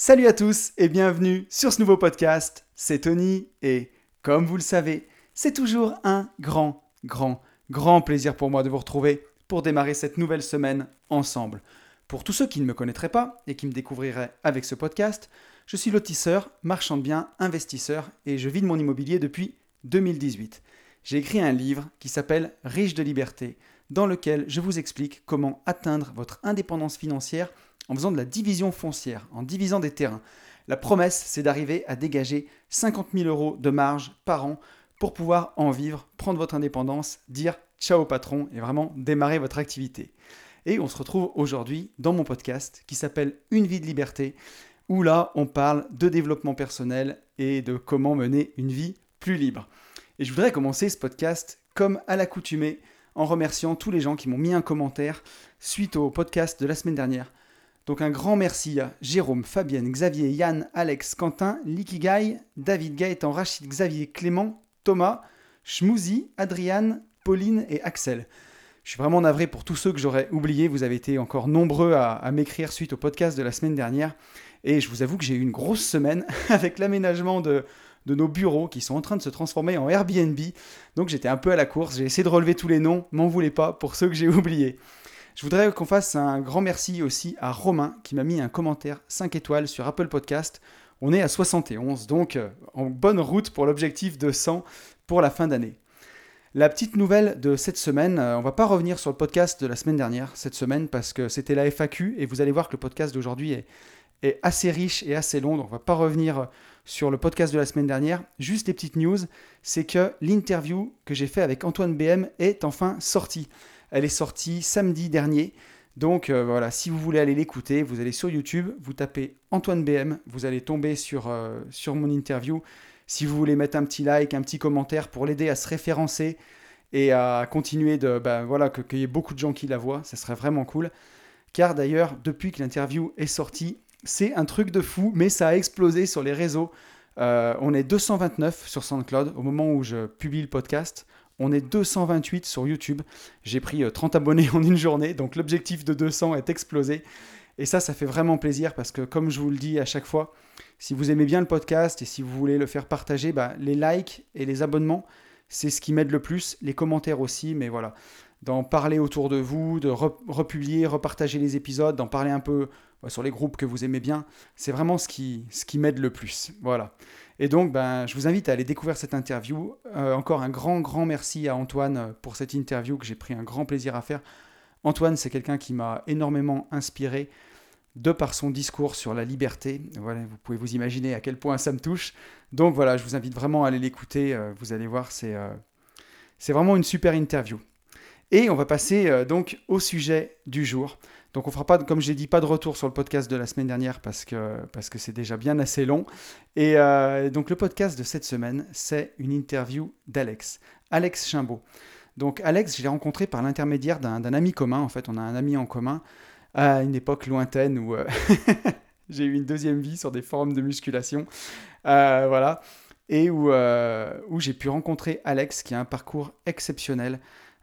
Salut à tous et bienvenue sur ce nouveau podcast. C'est Tony et comme vous le savez, c'est toujours un grand, grand, grand plaisir pour moi de vous retrouver pour démarrer cette nouvelle semaine ensemble. Pour tous ceux qui ne me connaîtraient pas et qui me découvriraient avec ce podcast, je suis lotisseur, marchand de biens, investisseur et je vis de mon immobilier depuis 2018. J'ai écrit un livre qui s'appelle Riche de liberté, dans lequel je vous explique comment atteindre votre indépendance financière en faisant de la division foncière, en divisant des terrains. La promesse, c'est d'arriver à dégager 50 000 euros de marge par an pour pouvoir en vivre, prendre votre indépendance, dire ciao patron et vraiment démarrer votre activité. Et on se retrouve aujourd'hui dans mon podcast qui s'appelle Une vie de liberté, où là on parle de développement personnel et de comment mener une vie plus libre. Et je voudrais commencer ce podcast comme à l'accoutumée en remerciant tous les gens qui m'ont mis un commentaire suite au podcast de la semaine dernière donc un grand merci à Jérôme, Fabienne, Xavier, Yann, Alex, Quentin, Likigai, David, Gaëtan, Rachid, Xavier, Clément, Thomas, Schmouzi, Adriane, Pauline et Axel. Je suis vraiment navré pour tous ceux que j'aurais oubliés. Vous avez été encore nombreux à, m'écrire suite au podcast de la semaine dernière. Et je vous avoue que j'ai eu une grosse semaine avec l'aménagement de, de nos bureaux qui sont en train de se transformer en Airbnb. Donc j'étais un peu à la course. J'ai essayé de relever tous les noms. M'en voulez pas pour ceux que j'ai oubliés. Je voudrais qu'on fasse un grand merci aussi à Romain qui m'a mis un commentaire 5 étoiles sur Apple Podcast. On est à 71, donc euh, en bonne route pour l'objectif de 100 pour la fin d'année. La petite nouvelle de cette semaine, euh, on va pas revenir sur le podcast de la semaine dernière, cette semaine, parce que c'était la FAQ, et vous allez voir que le podcast d'aujourd'hui est, assez riche et assez long, donc on va pas revenir sur le podcast de la semaine dernière. Juste des petites news, c'est que l'interview que j'ai fait avec Antoine BM est enfin sortie. Elle est sortie samedi dernier. Donc euh, voilà, si vous voulez aller l'écouter, vous allez sur YouTube, vous tapez Antoine BM, vous allez tomber sur, euh, sur mon interview. Si vous voulez mettre un petit like, un petit commentaire pour l'aider à se référencer et à continuer de. Ben, voilà, qu'il y ait beaucoup de gens qui la voient, ça serait vraiment cool. Car d'ailleurs, depuis que l'interview est sortie, c'est un truc de fou, mais ça a explosé sur les réseaux. Euh, on est 229 sur SoundCloud au moment où je publie le podcast. On est 228 sur YouTube. J'ai pris 30 euh, abonnés en une journée, donc l'objectif de 200 est explosé. Et ça, ça fait vraiment plaisir parce que, comme je vous le dis à chaque fois, si vous aimez bien le podcast et si vous voulez le faire partager, bah, les likes et les abonnements, c'est ce qui m'aide le plus. Les commentaires aussi, mais voilà. D'en parler autour de vous, de republier, repartager les épisodes, d'en parler un peu sur les groupes que vous aimez bien, c'est vraiment ce qui m'aide le plus. Voilà. Et donc, ben, je vous invite à aller découvrir cette interview. Euh, encore un grand, grand merci à Antoine euh, pour cette interview que j'ai pris un grand plaisir à faire. Antoine, c'est quelqu'un qui m'a énormément inspiré de par son discours sur la liberté. Vous pouvez vous imaginer à quel point ça me touche. Donc voilà, je vous invite vraiment à aller l'écouter. Euh, vous allez voir, c'est vraiment une super interview. Et on va passer donc au sujet du jour. Donc on fera pas, comme j'ai dit, pas de retour sur le podcast de la semaine dernière parce que parce que c'est déjà bien assez long. Et euh, donc le podcast de cette semaine, c'est une interview d'Alex, Alex Chimbaud. Donc Alex, je l'ai rencontré par l'intermédiaire d'un ami commun. En fait, on a un ami en commun à une époque lointaine où euh, j'ai eu une deuxième vie sur des forums de musculation. Euh, voilà. Et où, où j'ai pu rencontrer Alex, qui a un parcours exceptionnel.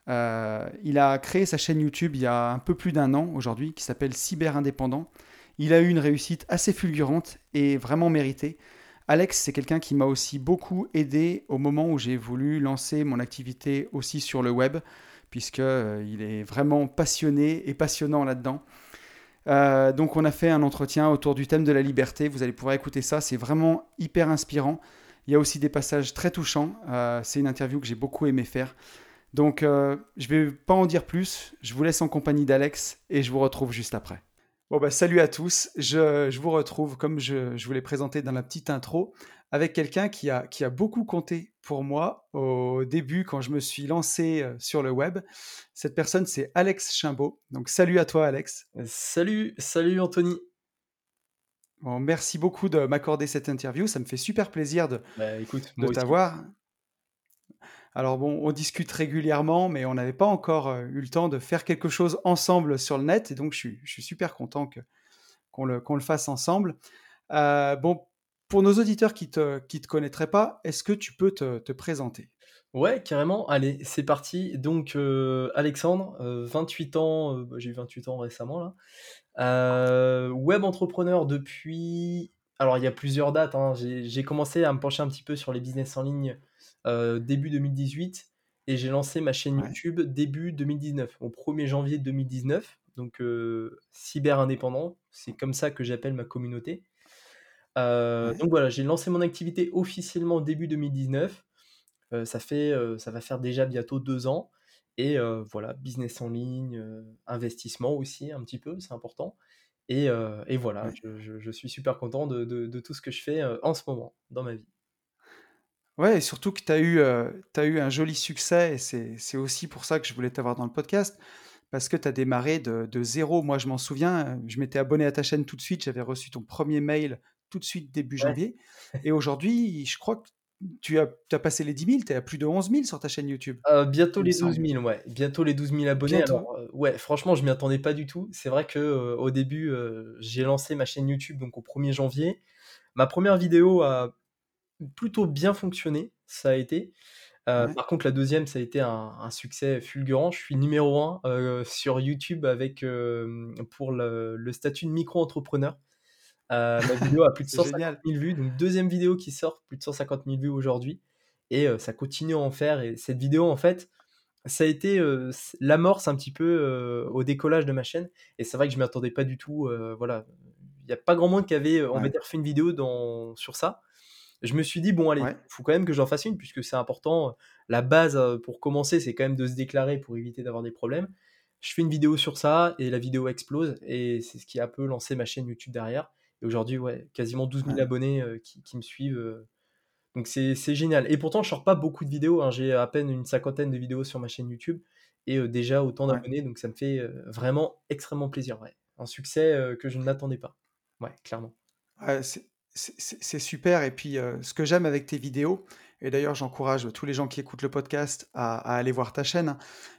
Euh, il a créé sa chaîne YouTube il y a un peu plus d'un an aujourd'hui, qui s'appelle Cyber Indépendant. Il a eu une réussite assez fulgurante et vraiment méritée. Alex, c'est quelqu'un qui m'a aussi beaucoup aidé au moment où j'ai voulu lancer mon activité aussi sur le web, puisqu'il euh, est vraiment passionné et passionnant là-dedans. Euh, donc on a fait un entretien autour du thème de la liberté, vous allez pouvoir écouter ça, c'est vraiment hyper inspirant. Il y a aussi des passages très touchants, c'est une interview que j'ai beaucoup aimé faire. Donc, euh, je ne vais pas en dire plus. Je vous laisse en compagnie d'Alex et je vous retrouve juste après. Bon, bah, salut à tous. Je, vous retrouve, comme je, je vous l'ai présenté dans la petite intro, avec quelqu'un qui a, qui a beaucoup compté pour moi au début quand je me suis lancé euh, sur le web. Cette personne, c'est Alex Chimbaud. Donc, salut à toi, Alex. Salut, salut Anthony. Bon, merci beaucoup de m'accorder cette interview. Ça me fait super plaisir de, bah, de t'avoir. Alors bon, on discute régulièrement, mais on n'avait pas encore euh, eu le temps de faire quelque chose ensemble sur le net, et donc je suis, super content qu'on le, fasse ensemble. Euh, bon, pour nos auditeurs qui ne te, connaîtraient pas, est-ce que tu peux te, présenter? Ouais, carrément. Allez, c'est parti. Donc, euh, Alexandre, 28 ans, bah, j'ai eu 28 ans récemment, Heu, web entrepreneur depuis alors il y a plusieurs dates, hein. J'ai commencé à me pencher un petit peu sur les business en ligne, heu, début 2018 et j'ai lancé ma chaîne Ouais, YouTube début 2019, au 1er janvier 2019, donc heu, cyber indépendant, c'est comme ça que j'appelle ma communauté. Ouais, donc voilà, j'ai lancé mon activité officiellement début 2019. Heu, ça fait, ça va faire déjà bientôt 2 ans et voilà, business en ligne, investissement aussi un petit peu, c'est important et heu et voilà, ouais. je je je suis super content de de de tout ce que je fais, heu, en ce moment dans ma vie. Ouais et surtout que tu as eu, as eu un joli succès et c'est aussi pour ça que je voulais t'avoir dans le podcast, parce que tu as démarré de de 0. Moi, je m'en souviens, je m'étais abonné à ta chaîne tout de suite, j'avais reçu ton premier mail tout de suite début Ouais, janvier et aujourd'hui, je crois que tu as tu as passé les 10 000, tu es à plus de 11 000 sur ta chaîne YouTube, heu, bientôt les douze semble. mille ouais, bientôt les douze mille abonnés Bientôt? alors, heu, ouais, franchement, je m'y attendais pas du tout. C'est vrai que, heu, au début, j'ai lancé ma chaîne YouTube donc au 1er janvier. Ma première vidéo a plutôt bien fonctionné, ça a été. Ouais, par contre, la deuxième ça a été un un succès fulgurant. Je suis numéro 1, heu, sur YouTube avec, pour le le statut de micro-entrepreneur. Heu, ma vidéo a plus de c'est cent cinquante génial. mille vues, donc deuxième vidéo qui sort, plus de cent cinquante mille vues aujourd'hui. Et heu, ça continue à en faire. Et cette vidéo, en fait, ça a été, heu, c l'amorce un petit peu, heu, au décollage de ma chaîne. Et c'est vrai que je m'y attendais pas du tout, voilà. Il y a pas grand monde qui avait, on va Ouais, dire, fait une vidéo dans sur ça. Je me suis dit: «Bon allez, ouais, faut quand même que j'en fasse une puisque c'est important, la base, pour commencer, c'est quand même de se déclarer pour éviter d'avoir des problèmes». Je fais une vidéo sur ça et la vidéo explose. Et c'est ce qui a un peu lancé ma chaîne YouTube derrière et aujourd'hui, ouais, quasiment douze mille ouais, abonnés, heu, qui qui me suivent, heu, donc c'est génial et pourtant je sors pas beaucoup de vidéos, hein. J'ai à peine une cinquantaine de vidéos sur ma chaîne YouTube et heu, déjà autant ouais. d'abonnés donc ça me fait, vraiment extrêmement plaisir, ouais. Un succès, que je ne m'attendais pas. Ouais, clairement. C'est super et puis, ce que j'aime avec tes vidéos et d'ailleurs j'encourage tous les gens qui écoutent le podcast à à aller voir ta chaîne, hein,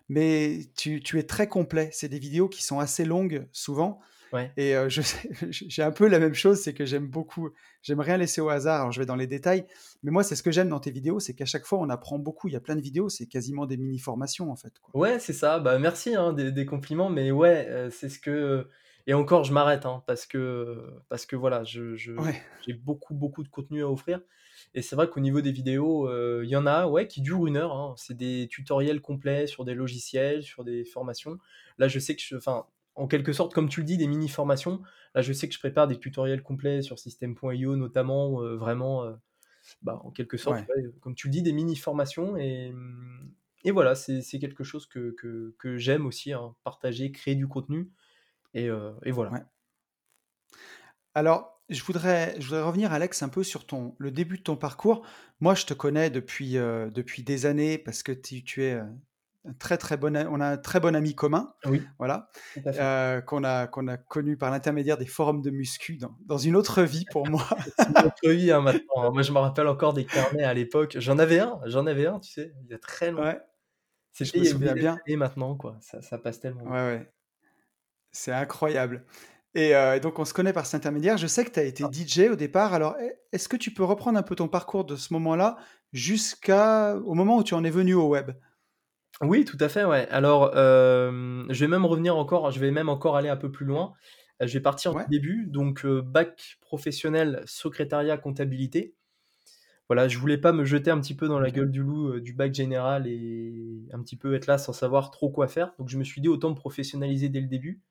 mais tu tu es très complet. C'est des vidéos qui sont assez longues souvent Ouais. et je sais j'ai un peu la même chose, c'est que j'aime beaucoup j'aime rien laisser au hasard. Alors je vais dans les détails, mais moi c'est ce que j'aime dans tes vidéos, c'est qu'à chaque fois on apprend beaucoup. Il y a plein de vidéos, c'est quasiment des mini formations en fait, quoi. Ouais, c'est ça. Bah, merci, hein, des des compliments, mais ouais, c'est ce que et encore je m'arrête, hein, parce que parce que voilà, je je Ouais, j'ai beaucoup, beaucoup de contenu à offrir et c'est vrai qu'au niveau des vidéos, il y en a, ouais, qui durent une heure, hein. C'est des tutoriels complets sur des logiciels, sur des formations. Là, je sais que je enfin, en quelque sorte, comme tu le dis, des mini formations. Là, je sais que je prépare des tutoriels complets sur System.io notamment, heu, vraiment, heu bah, en quelque sorte, ouais, ouais, comme tu le dis, des mini formations et mmh et voilà, c'est quelque chose que que que j'aime aussi, hein, partager, créer du contenu et heu et voilà. ouais. Alors, je voudrais je voudrais revenir, Alex, un peu sur ton le début de ton parcours. Moi, je te connais depuis, depuis des années parce que tu tu es, un très, très bon on a un très bon ami commun, Oui, voilà, heu, qu'on a qu'on a connu par l'intermédiaire des forums de muscu dans dans une autre vie pour moi. C'est une autre vie, hein, maintenant, hein. Moi, je me rappelle encore des carnets à l'époque. J'en avais un, j'en avais un, tu sais, il y a très longtemps. Ouais, je me souviens bien. d'années maintenant, quoi. Ça ça passe tellement Ouais, c'est incroyable et heu, donc on se connaît par cet intermédiaire. Je sais que tu as été DJ au départ, alors est est-ce que tu peux reprendre un peu ton parcours de ce moment-là jusqu'à au moment où tu en es venu au web? Oui, tout à fait, ouais. Alors, hem, je vais même revenir encore je vais même encore aller un peu plus loin. Heu, je vais partir du Ouais, début, donc heu, bac professionnel secrétariat comptabilité. Voilà, je voulais pas me jeter un petit peu dans la OK. gueule du loup, heu, du bac général et un petit peu être là sans savoir trop quoi faire. Donc je me suis dit: «Autant me professionnaliser dès le début»,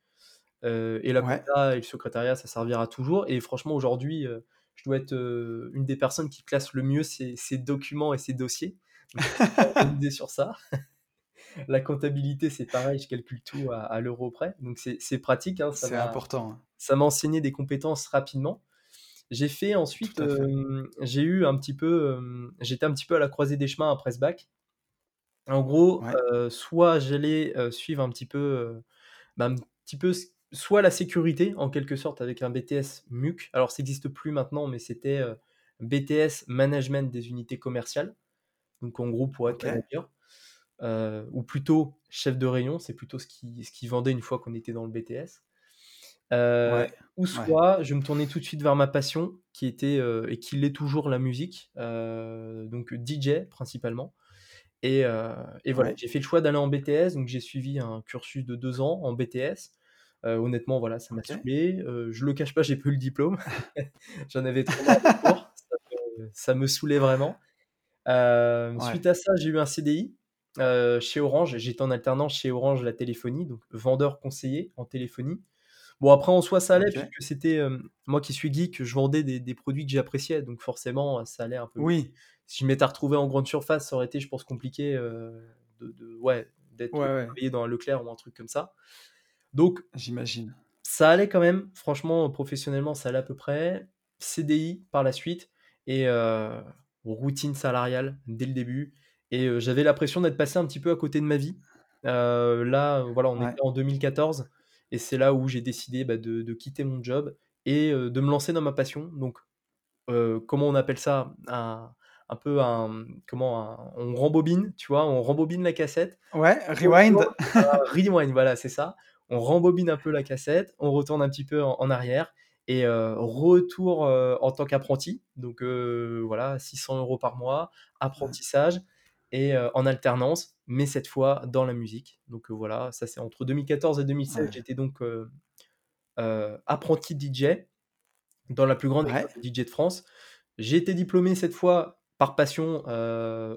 heu et la Ouais. compta et le secrétariat, ça servira toujours et franchement aujourd'hui, heu, je dois être, heu, une des personnes qui classe le mieux ses ses documents et ses dossiers. Donc je suis organisé sur ça. La comptabilité, c'est pareil, je calcule tout à à l'euro près, donc c'est pratique, hein, C'est important, hein. ça m'a enseigné des compétences rapidement. J'ai fait ensuite, j'ai eu un petit peu, j'étais un petit peu à la croisée des chemins après ce bac. En gros, Ouais, soit j'allais, suivre un petit peu, bah, un petit peu soit la sécurité en quelque sorte avec un BTS MUC. Alors ça existe plus maintenant, mais c'était, BTS Management des unités commerciales. Donc en gros pour être OK. manager, heu, ou plutôt chef de rayon, c'est plutôt ce qui ce qu'ils vendaient une fois qu'on était dans le BTS. Ouais, ou ouais, soit je me tournais tout de suite vers ma passion qui était, heu, et qui l'est toujours la musique, donc DJ principalement et et voilà, ouais, j'ai fait le choix d'aller en BTS, donc j'ai suivi un cursus de 2 ans en BTS. Honnêtement, voilà, ça m'a OK. saoulé. Je le cache pas, j'ai pas eu le diplôme. J'en avais trop ça me ça me saoulait vraiment. Suite à ça, j'ai eu un CDI, heu, chez Orange. J'étais en alternance chez Orange la téléphonie, donc vendeur conseiller en téléphonie. Bon après en soi ça allait puisque c'était, hem, moi qui suis geek, je vendais des des produits que j'appréciais donc forcément, ça allait un peu. Oui. Si je m'étais retrouvé en grande surface, ça aurait été je pense compliqué, de de ouais, d'être Ouais, ouais. dans un Leclerc ou un truc comme ça. Donc J'imagine. ça allait quand même, franchement, professionnellement, ça allait à peu près. CDI par la suite et routine salariale dès le début et j'avais l'impression d'être passé un petit peu à côté de ma vie. Là, voilà, on Ouais. était en 2014 et c'est là où j'ai décidé, bah, de de quitter mon job et de me lancer dans ma passion. Donc, comment on appelle ça? Un un peu un, mmh, comment? Un on rembobine, tu vois? On rembobine la cassette, Ouais, rewind. rewind, voilà, c'est ça. On rembobine un peu la cassette, on retourne un petit peu en en arrière et retour, en tant qu'apprenti. Donc voilà, 600 € par mois, Ouais. apprentissage et heu, en alternance, mais cette fois dans la musique. Donc heu, voilà, ça c'est entre 2014 et 2016, Ouais. j'étais donc, heu heu, apprenti DJ dans la plus grande Ouais. DJ de France. J'ai été diplômé cette fois par passion,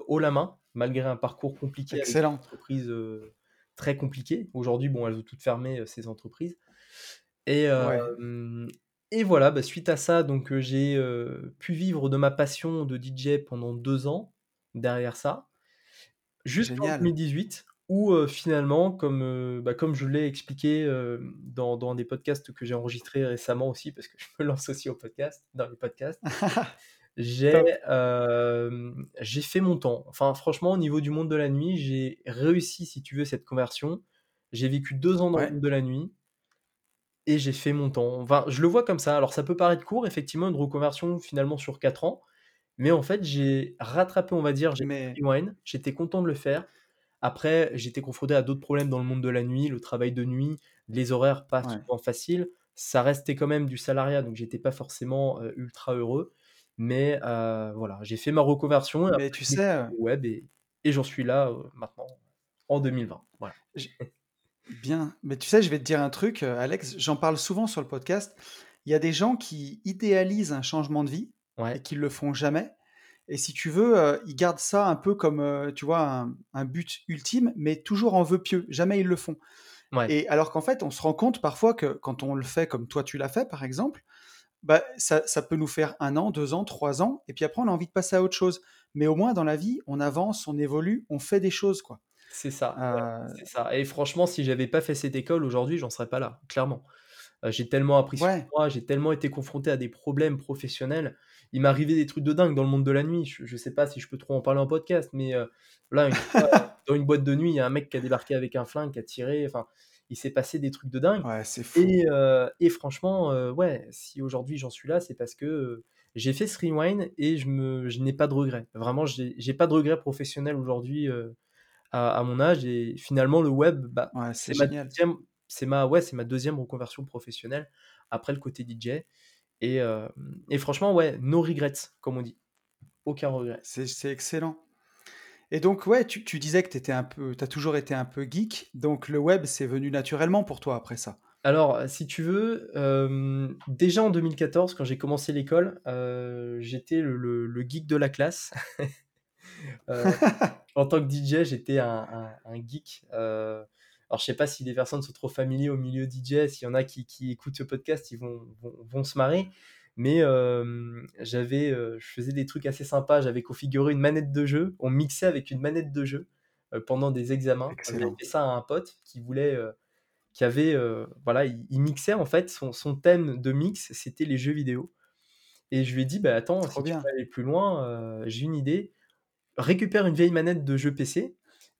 haut la main, malgré un parcours compliqué avec Excellent. entreprises, heu, très compliquées. Aujourd'hui, bon, elles ont toutes fermé, ces entreprises et Ouais. et voilà, bah, suite à ça, donc j'ai, pu vivre de ma passion de DJ pendant 2 ans, derrière ça. Jusqu'en Génial. 2018 où, finalement, comme, bah, comme je l'ai expliqué, dans dans des podcasts que j'ai enregistrés récemment aussi, parce que je me lance aussi au podcast dans les podcasts. J'ai, fait mon temps. Enfin, franchement, au niveau du monde de la nuit, j'ai réussi, si tu veux, cette conversion. J'ai vécu 2 ans dans le monde de la nuit et j'ai fait mon temps. Enfin, je le vois comme ça. Alors ça peut paraître court, effectivement, une reconversion finalement sur 4 ans, mais en fait, j'ai rattrapé, on va dire, j'ai Mais j'étais content de le faire. Après, j'étais confronté à d'autres problèmes dans le monde de la nuit, le travail de nuit, les horaires pas ouais. souvent faciles. Ça restait quand même du salariat, donc j'étais pas forcément, heu, ultra heureux. Mais, heu, voilà, j'ai fait ma reconversion Mais après tu sais, web et et j'en suis là, heu, maintenant, en 2020, voilà. j bien, mais tu sais, je vais te dire un truc, Alex, j'en parle souvent sur le podcast. Il y a des gens qui idéalisent un changement de vie et Ouais, qui le font jamais et si tu veux, heu, ils gardent ça un peu comme, heu, tu vois, un un but ultime, mais toujours en vœu pieux. Jamais ils le font ouais, et alors qu'en fait, on se rend compte parfois que quand on le fait comme toi tu l'as fait, par exemple, bah, ça ça peut nous faire un an, 2 ans, 3 ans et puis après on a envie de passer à autre chose. Mais au moins dans la vie, on avance, on évolue, on fait des choses, quoi. c'est ça, ouais, ça et franchement, si j'avais pas fait cette école aujourd'hui, j'en serais pas là, clairement. J'ai tellement appris sur ouais, moi, j'ai tellement été confronté à des problèmes professionnels. Il m'est arrivé des trucs de dingue dans le monde de la nuit. Je je sais pas si je peux trop en parler en podcast, mais heu, là, une fois, heu, dans une boîte de nuit, il y a un mec qui a débarqué avec un flingue, qui a tiré, enfin, il s'est passé des trucs de dingue ouais, c'est fou. et et franchement, heu, ouais, si aujourd'hui j'en suis là, c'est parce que, heu, j'ai fait ce rewind et je me je n'ai pas de regrets. Vraiment, j'ai j'ai pas de regrets professionnels aujourd'hui, à à mon âge et finalement le web, bah, Ouais, c'est c'est ma deuxième c'est ma ouais, c'est ma deuxième reconversion professionnelle après le côté DJ et hem et franchement, ouais, no regrets comme on dit. Aucun regret. C'est excellent et donc ouais, tu tu disais que tu as toujours été un peu geek, donc le web, c'est venu naturellement pour toi après ça? Alors, heu, si tu veux, hem, déjà en 2014 quand j'ai commencé l'école, j'étais le le le geek de la classe. En tant que DJ, j'étais un un un geek, alors je sais pas si les personnes sont trop familiers au milieu DJ, s'il y en a qui qui écoutent ce podcast, ils vont vont vont se marrer, mais hem, j'avais, heu, je faisais des trucs assez sympas. J'avais configuré une manette de jeu, on mixait avec une manette de jeu, heu, pendant des examens. J'avais fait ça à un pote qui voulait, qui avait, voilà, il il mixait en fait, son son thème de mix, c'était les jeux vidéo. Et je lui ai dit: «Bah, attends, si tu veux aller plus loin, j'ai une idée, récupère une vieille manette de jeu PC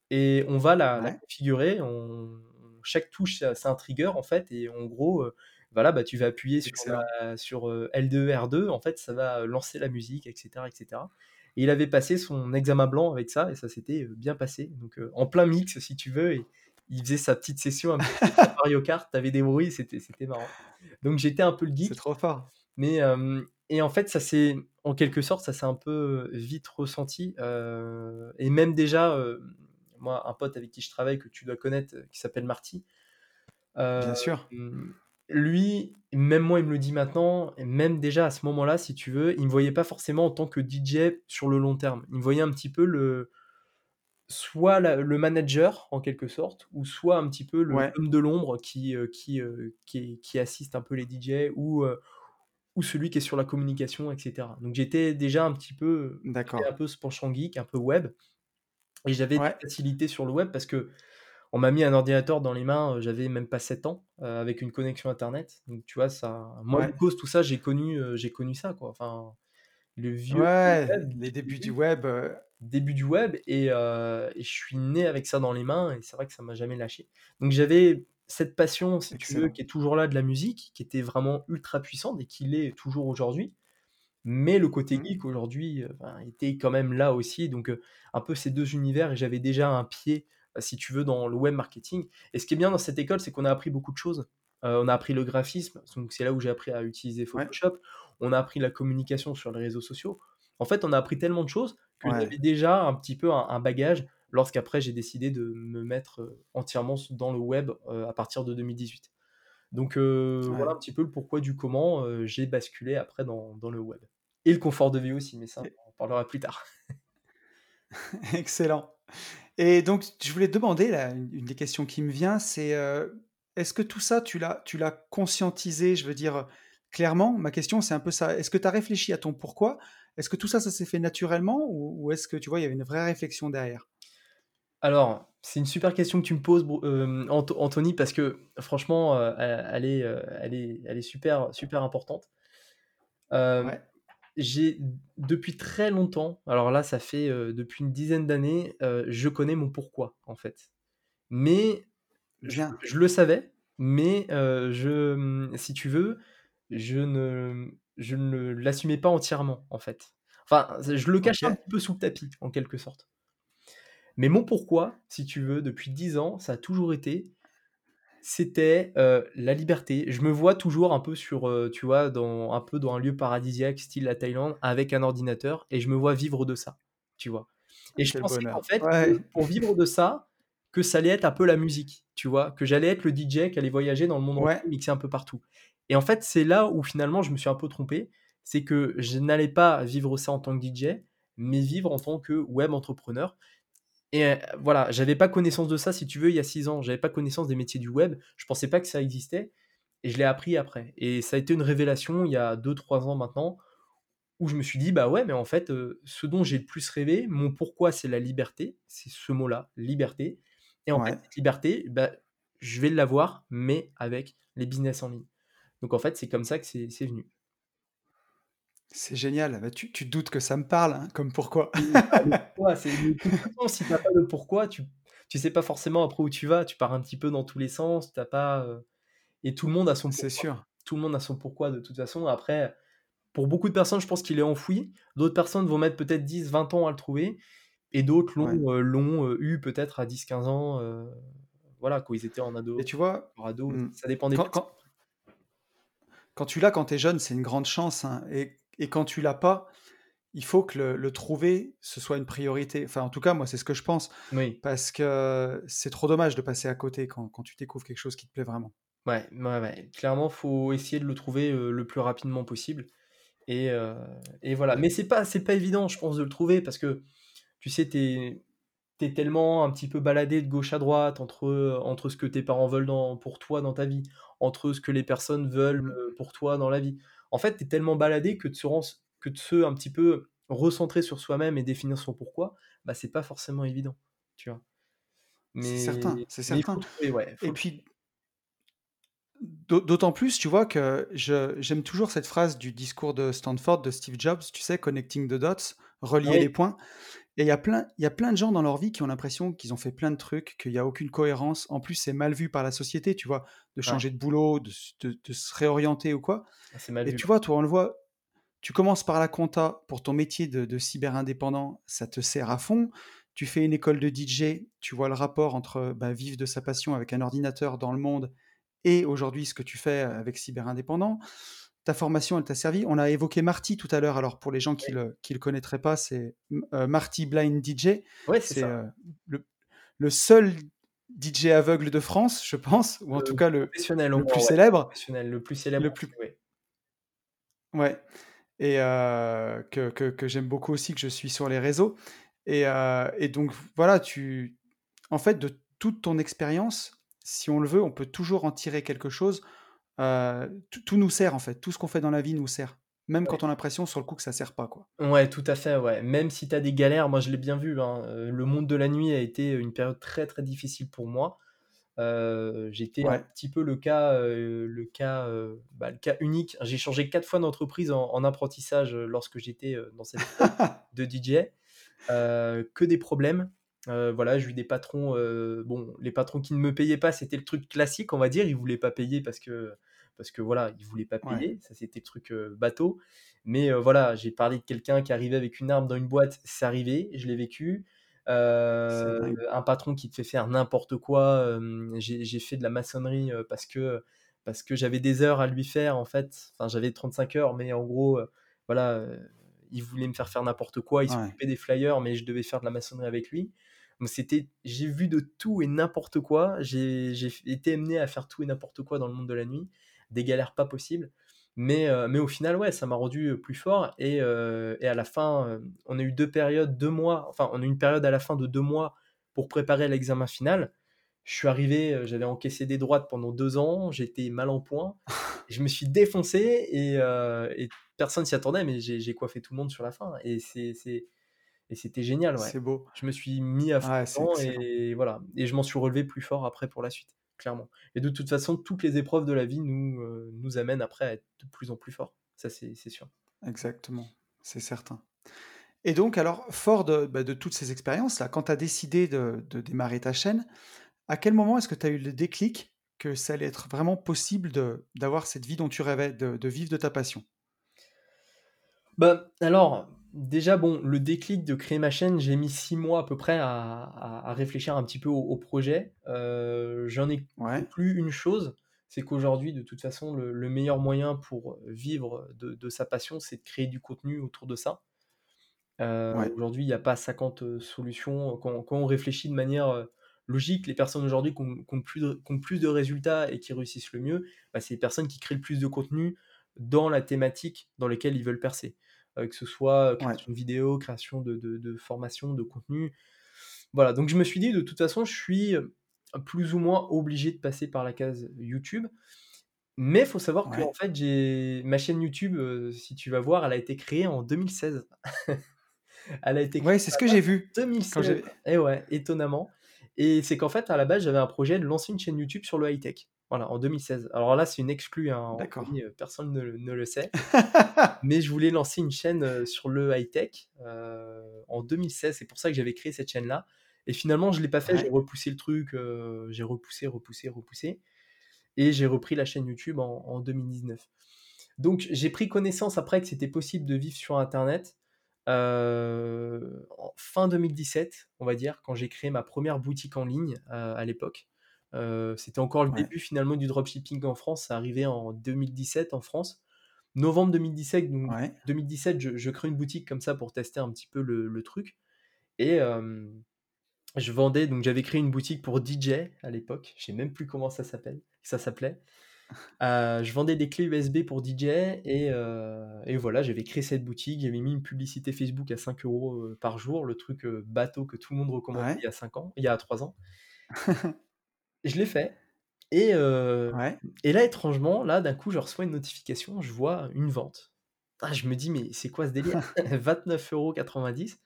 et on va la la Ouais, configurer, on chaque touche, c'est c'est un trigger en fait et en gros, heu, voilà, bah, tu vas appuyer sur excellent. la sur, heu, L2, R2, en fait, ça va lancer la musique et cetera et il avait passé son examen blanc avec ça et ça s'était, bien passé donc en plein mix si tu veux et il faisait sa petite session un petit Mario Kart, tu avais des bruits, c'était marrant. Donc j'étais un peu le C'est geek trop fort. mais et en fait, ça s'est en quelque sorte, ça s'est un peu, vite ressenti, et même déjà, moi, un pote avec qui je travaille, que tu dois connaître, heu, qui s'appelle Marty, Bien sûr. Hem, lui, même moi, il me le dit maintenant et même déjà à ce moment-là, si tu veux, il me voyait pas forcément en tant que DJ sur le long terme. Il me voyait un petit peu le soit la le manager en quelque sorte ou soit un petit peu le Ouais. l'homme de l'ombre qui, heu, qui, qui qui assiste un peu les DJ ou, ou celui qui est sur la communication et cetera. Donc j'étais déjà un petit peu, un peu ce penchant geek, un peu web et j'avais des Ouais. facilités sur le web parce qu'on m'a mis un ordinateur dans les mains, j'avais même pas 7 ans, avec une connexion internet. Donc tu vois, ça moi, Ouais. Lycos, tout ça, j'ai connu, j'ai connu ça, quoi. Enfin, le vieux Ouais, web, les débuts du web, début du web et je suis né avec ça dans les mains et c'est vrai que ça m'a jamais lâché. Donc j'avais cette passion, si tu veux, qui est toujours là de la musique, qui était vraiment ultra puissante et qui l'est toujours aujourd'hui. Mais le côté Mmh. geek aujourd'hui, ben, était quand même là aussi, donc heu, un peu ces 2 univers et j'avais déjà un pied, heu, si tu veux, dans le web marketing et ce qui est bien dans cette école, c'est qu'on a appris beaucoup de choses. Heu, on a appris le graphisme, donc c'est là où j'ai appris à utiliser Ouais. Photoshop. On a appris la communication sur les réseaux sociaux. En fait, on a appris tellement de choses que Ouais. j'avais déjà un petit peu un un bagage lorsqu'après j'ai décidé de me mettre, entièrement dans le web, à partir de 2018. Donc heu, voilà un petit peu le pourquoi du comment, heu, j'ai basculé après dans dans le web et le confort de vie aussi, mais ça, on en parlera plus tard. excellent. Et donc je voulais te demander là, une des questions qui me vient, c'est, heu, est-ce que tout ça tu l'as tu l'as conscientisé? Je veux dire, clairement, ma question c'est un peu ça. Est-ce que tu as réfléchi à ton pourquoi? Est-ce que tout ça, ça s'est fait naturellement ou ou est-ce que tu vois, il y avait une vraie réflexion derrière? Alors, c'est une super question que tu me poses Anth Anthony parce que franchement, heu, elle elle est, heu, elle est elle est super super importante. Ouais, j'ai depuis très longtemps, alors là, ça fait, depuis une dizaine d'années, je connais mon pourquoi, en fait. Mais je le savais, mais je, si tu veux, je ne je ne l'assumais pas entièrement, en fait. Enfin, je le cachais un peu sous le tapis, en quelque sorte. Mais mon pourquoi, si tu veux, depuis 10 ans, ça a toujours été, c'était, heu, la liberté. Je me vois toujours un peu sur, heu, tu vois, dans un peu dans un lieu paradisiaque, style la Thaïlande, avec un ordinateur et je me vois vivre de ça, tu vois? Et je pensais qu'en fait, que pour vivre de ça, que ça allait être un peu la musique, tu vois? Que j'allais être le DJ qui allait voyager dans le monde entier, ouais, mixer un peu partout. Et en fait, c'est là où finalement je me suis un peu trompé, c'est que je n'allais pas vivre ça en tant que DJ, mais vivre en tant que web entrepreneur et heu, voilà, j'avais pas connaissance de ça, si tu veux, il y a 6 ans. J'avais pas connaissance des métiers du web. Je pensais pas que ça existait et je l'ai appris après et ça a été une révélation il y a deux trois ans maintenant, où je me suis dit: «Bah, ouais, mais en fait, heu, ce dont j'ai le plus rêvé, mon pourquoi, c'est la liberté». C'est ce mot-là, liberté et en fait, cette liberté, bah, je vais l'avoir, mais avec les business en ligne. Donc en fait, c'est comme ça que c'est c'est venu. C'est génial. Bah, tu tu te doutes que ça me parle, hein, comme pourquoi. Si tu as pas le pourquoi, tu tu sais pas forcément après où tu vas. Tu pars un petit peu dans tous les sens, tu as pas, heu et tout le monde a son C'est pourquoi. sûr. Tout le monde a son pourquoi de toute façon. Après, pour beaucoup de personnes, je pense qu'il est enfoui. D'autres personnes vont mettre peut-être 10-20 ans à le trouver et d'autres l'ont, l'ont, heu, eu peut-être à 10-15 ans, heu, voilà, quand ils étaient en Et ado tu vois, ado, mmh, ça dépend des quand quand tu l'as quand tu es jeune, c'est une grande chance, hein et et quand tu l'as pas, il faut que le le trouver, ce soit une priorité. Enfin, en tout cas, moi, c'est ce que je pense Oui, parce que c'est trop dommage de passer à côté quand quand tu découvres quelque chose qui te plaît vraiment. ouais, ouais, ouais, clairement, faut essayer de le trouver, heu, le plus rapidement possible et heu et voilà. Mais c'est pas c'est pas évident, je pense, de le trouver parce que tu sais, tu es tellement un petit peu baladé de gauche à droite entre, entre ce que tes parents veulent dans pour toi dans ta vie, entre ce que les personnes veulent, heu, pour toi dans la vie. En fait, tu es tellement baladé que de se que de se un petit peu recentrer sur soi-même et définir son pourquoi, bah, c'est pas forcément évident, tu vois? c'est certain, c'est certain trouver, ouais, et puis d'au d'autant plus, tu vois, que je j'aime toujours cette phrase du discours de Stanford de Steve Jobs, tu sais? «Connecting the dots», relier oui, les points il y a plein il y a plein de gens dans leur vie qui ont l'impression qu'ils ont fait plein de trucs, qu'il y a aucune cohérence. En plus, c'est mal vu par la société, tu vois? De ouais, changer de boulot, de se de de se réorienter ou quoi. ah, mal Et vu, tu vois, toi, on le voit, tu commences par la compta pour ton métier de de cyber-indépendant, ça te sert à fond. Tu fais une école de DJ, tu vois le rapport entre, bah, vivre de sa passion avec un ordinateur dans le monde et aujourd'hui ce que tu fais avec cyber-indépendant. Ta formation, elle t'a servi. On a évoqué Marty tout à l'heure. Alors pour les gens qui Ouais, le qui le connaîtraient pas, c'est, mmh, Marty Blind DJ. ouais, c'est heu, le le seul DJ aveugle de France, je pense, ou en tout cas le professionnel le plus ouais, célèbre. professionnel, le plus célèbre Le plus ouais. ouais et heu, que que que j'aime beaucoup aussi, que je suis sur les réseaux et et donc voilà, tu en fait, de toute ton expérience, si on le veut, on peut toujours en tirer quelque chose. Heu, tout nous sert, en fait. Tout ce qu'on fait dans la vie nous sert. Même Ouais. quand on a l'impression sur le coup que ça sert pas, quoi. Ouais, tout à fait, ouais. Même si tu as des galères, moi je l'ai bien vu, hein, heu, le monde de la nuit a été une période très, très difficile pour moi. Heu, j'étais un petit peu le cas, le cas, bah, le cas unique. J'ai changé 4 fois d'entreprise en en apprentissage, lorsque j'étais, dans cette de DJ. Que des problèmes. Voilà, j'ai eu des patrons, bon, les patrons qui ne me payaient pas, c'était le truc classique, on va dire. Ils voulaient pas payer parce que parce que voilà, ils voulaient pas Ouais. payer. Ça, c'était le truc, heu, bateau. Mais, heu, voilà, j'ai parlé de quelqu'un qui arrivait avec une arme dans une boîte, c'est arrivé, je l'ai vécu. Dingue. un patron qui te fait faire n'importe quoi, j'ai fait de la maçonnerie, parce que, parce que j'avais des heures à lui faire, en fait. Enfin, j'avais 35 heures, mais en gros, voilà, il voulait me faire faire n'importe quoi. Il Ouais. s'occupait des flyers, mais je devais faire de la maçonnerie avec lui. C'était j'ai vu de tout et n'importe quoi. J'ai été amené à faire tout et n'importe quoi dans le monde de la nuit, des galères pas possibles. Mais, heu, mais au final, ouais, ça m'a rendu, plus fort et et à la fin, on a eu 2 périodes, 2 mois, enfin, on a eu une période à la fin de 2 mois pour préparer l'examen final. Je suis arrivé, j'avais encaissé des droites pendant 2 ans, j'étais mal en point. Je me suis défoncé et et personne s'y attendait, mais j'ai coiffé tout le monde sur la fin et c'est c'est et c'était génial, ouais. C'est beau. Je me suis mis à fond Ouais, et voilà et je m'en suis relevé plus fort après pour la suite, clairement et de toute façon, toutes les épreuves de la vie nous, heu, nous amènent après à être de plus en plus forts. Ça, c'est sûr. Exactement, c'est certain et donc alors, fort de, bah, de toutes ces expériences-là, quand tu as décidé de de démarrer ta chaîne, à quel moment est-ce que tu as eu le déclic que ça allait être vraiment possible d'avoir cette vie dont tu rêvais, de de vivre de ta passion? Bah, alors, déjà, bon, le déclic de créer ma chaîne, j'ai mis 6 mois à peu près à à à réfléchir un petit peu au au projet. Heu, j'en ai Ouais, conclu une chose, c'est qu'aujourd'hui, de toute façon, le le meilleur moyen pour, vivre de de sa passion, c'est de créer du contenu autour de ça. Ouais, aujourd'hui, il y a pas 50, heu, solutions. Quand quand on réfléchit de manière, logique, les personnes aujourd'hui qui ont plus de qui ont plus de résultats et qui réussissent le mieux, bah, c'est les personnes qui créent le plus de contenu dans la thématique dans lesquelles ils veulent percer. Heu, que ce soit, ouais, création de vidéos, création de de de formation, de contenu. Voilà, donc je me suis dit: «De toute façon, je suis, heu, plus ou moins obligé de passer par la case YouTube». Mais il faut savoir qu'en ouais. fait, j'ai ma chaîne YouTube, si tu vas voir, elle a été créée en 2016. Elle a été créée Ouais, c'est ce que j'ai en vu quand 2016 j'ai et ouais, étonnamment et c'est qu'en fait, à la base, j'avais un projet de lancer une chaîne YouTube sur le high-tech. Voilà, en 2016. Alors là, c'est une exclue, hein, heu, personne ne le ne le sait, mais je voulais lancer une chaîne, heu, sur le high-tech, heu, en 2016. C'est pour ça que j'avais créé cette chaîne-là et finalement, je l'ai pas fait. J'ai repoussé le truc, j'ai repoussé, repoussé, repoussé et j'ai repris la chaîne YouTube en en 2019. Donc j'ai pris connaissance après que c'était possible de vivre sur internet, en fin 2017, on va dire, quand j'ai créé ma première boutique en ligne, à l'époque. Heu, c'était encore le ouais, début finalement du dropshipping en France, ça arrivait en 2017 en France. Novembre 2017 donc ouais, 2017 je je crée une boutique comme ça pour tester un petit peu le le truc. Et je vendais donc j'avais créé une boutique pour DJ à l'époque, je sais même plus comment ça s'appelle ça s'appelait. Heu, je vendais des clés USB pour DJ et heu et voilà, j'avais créé cette boutique, j'avais mis une publicité Facebook à 5 euros par jour, le truc, bateau que tout le monde recommandait il y a 5 ans il y a 3 ans. Je l'ai fait et heu ouais, et là, étrangement, là, d'un coup, je reçois une notification, je vois une vente. Ah, je me dis: «Mais c'est quoi ce délire?» 29,90 €.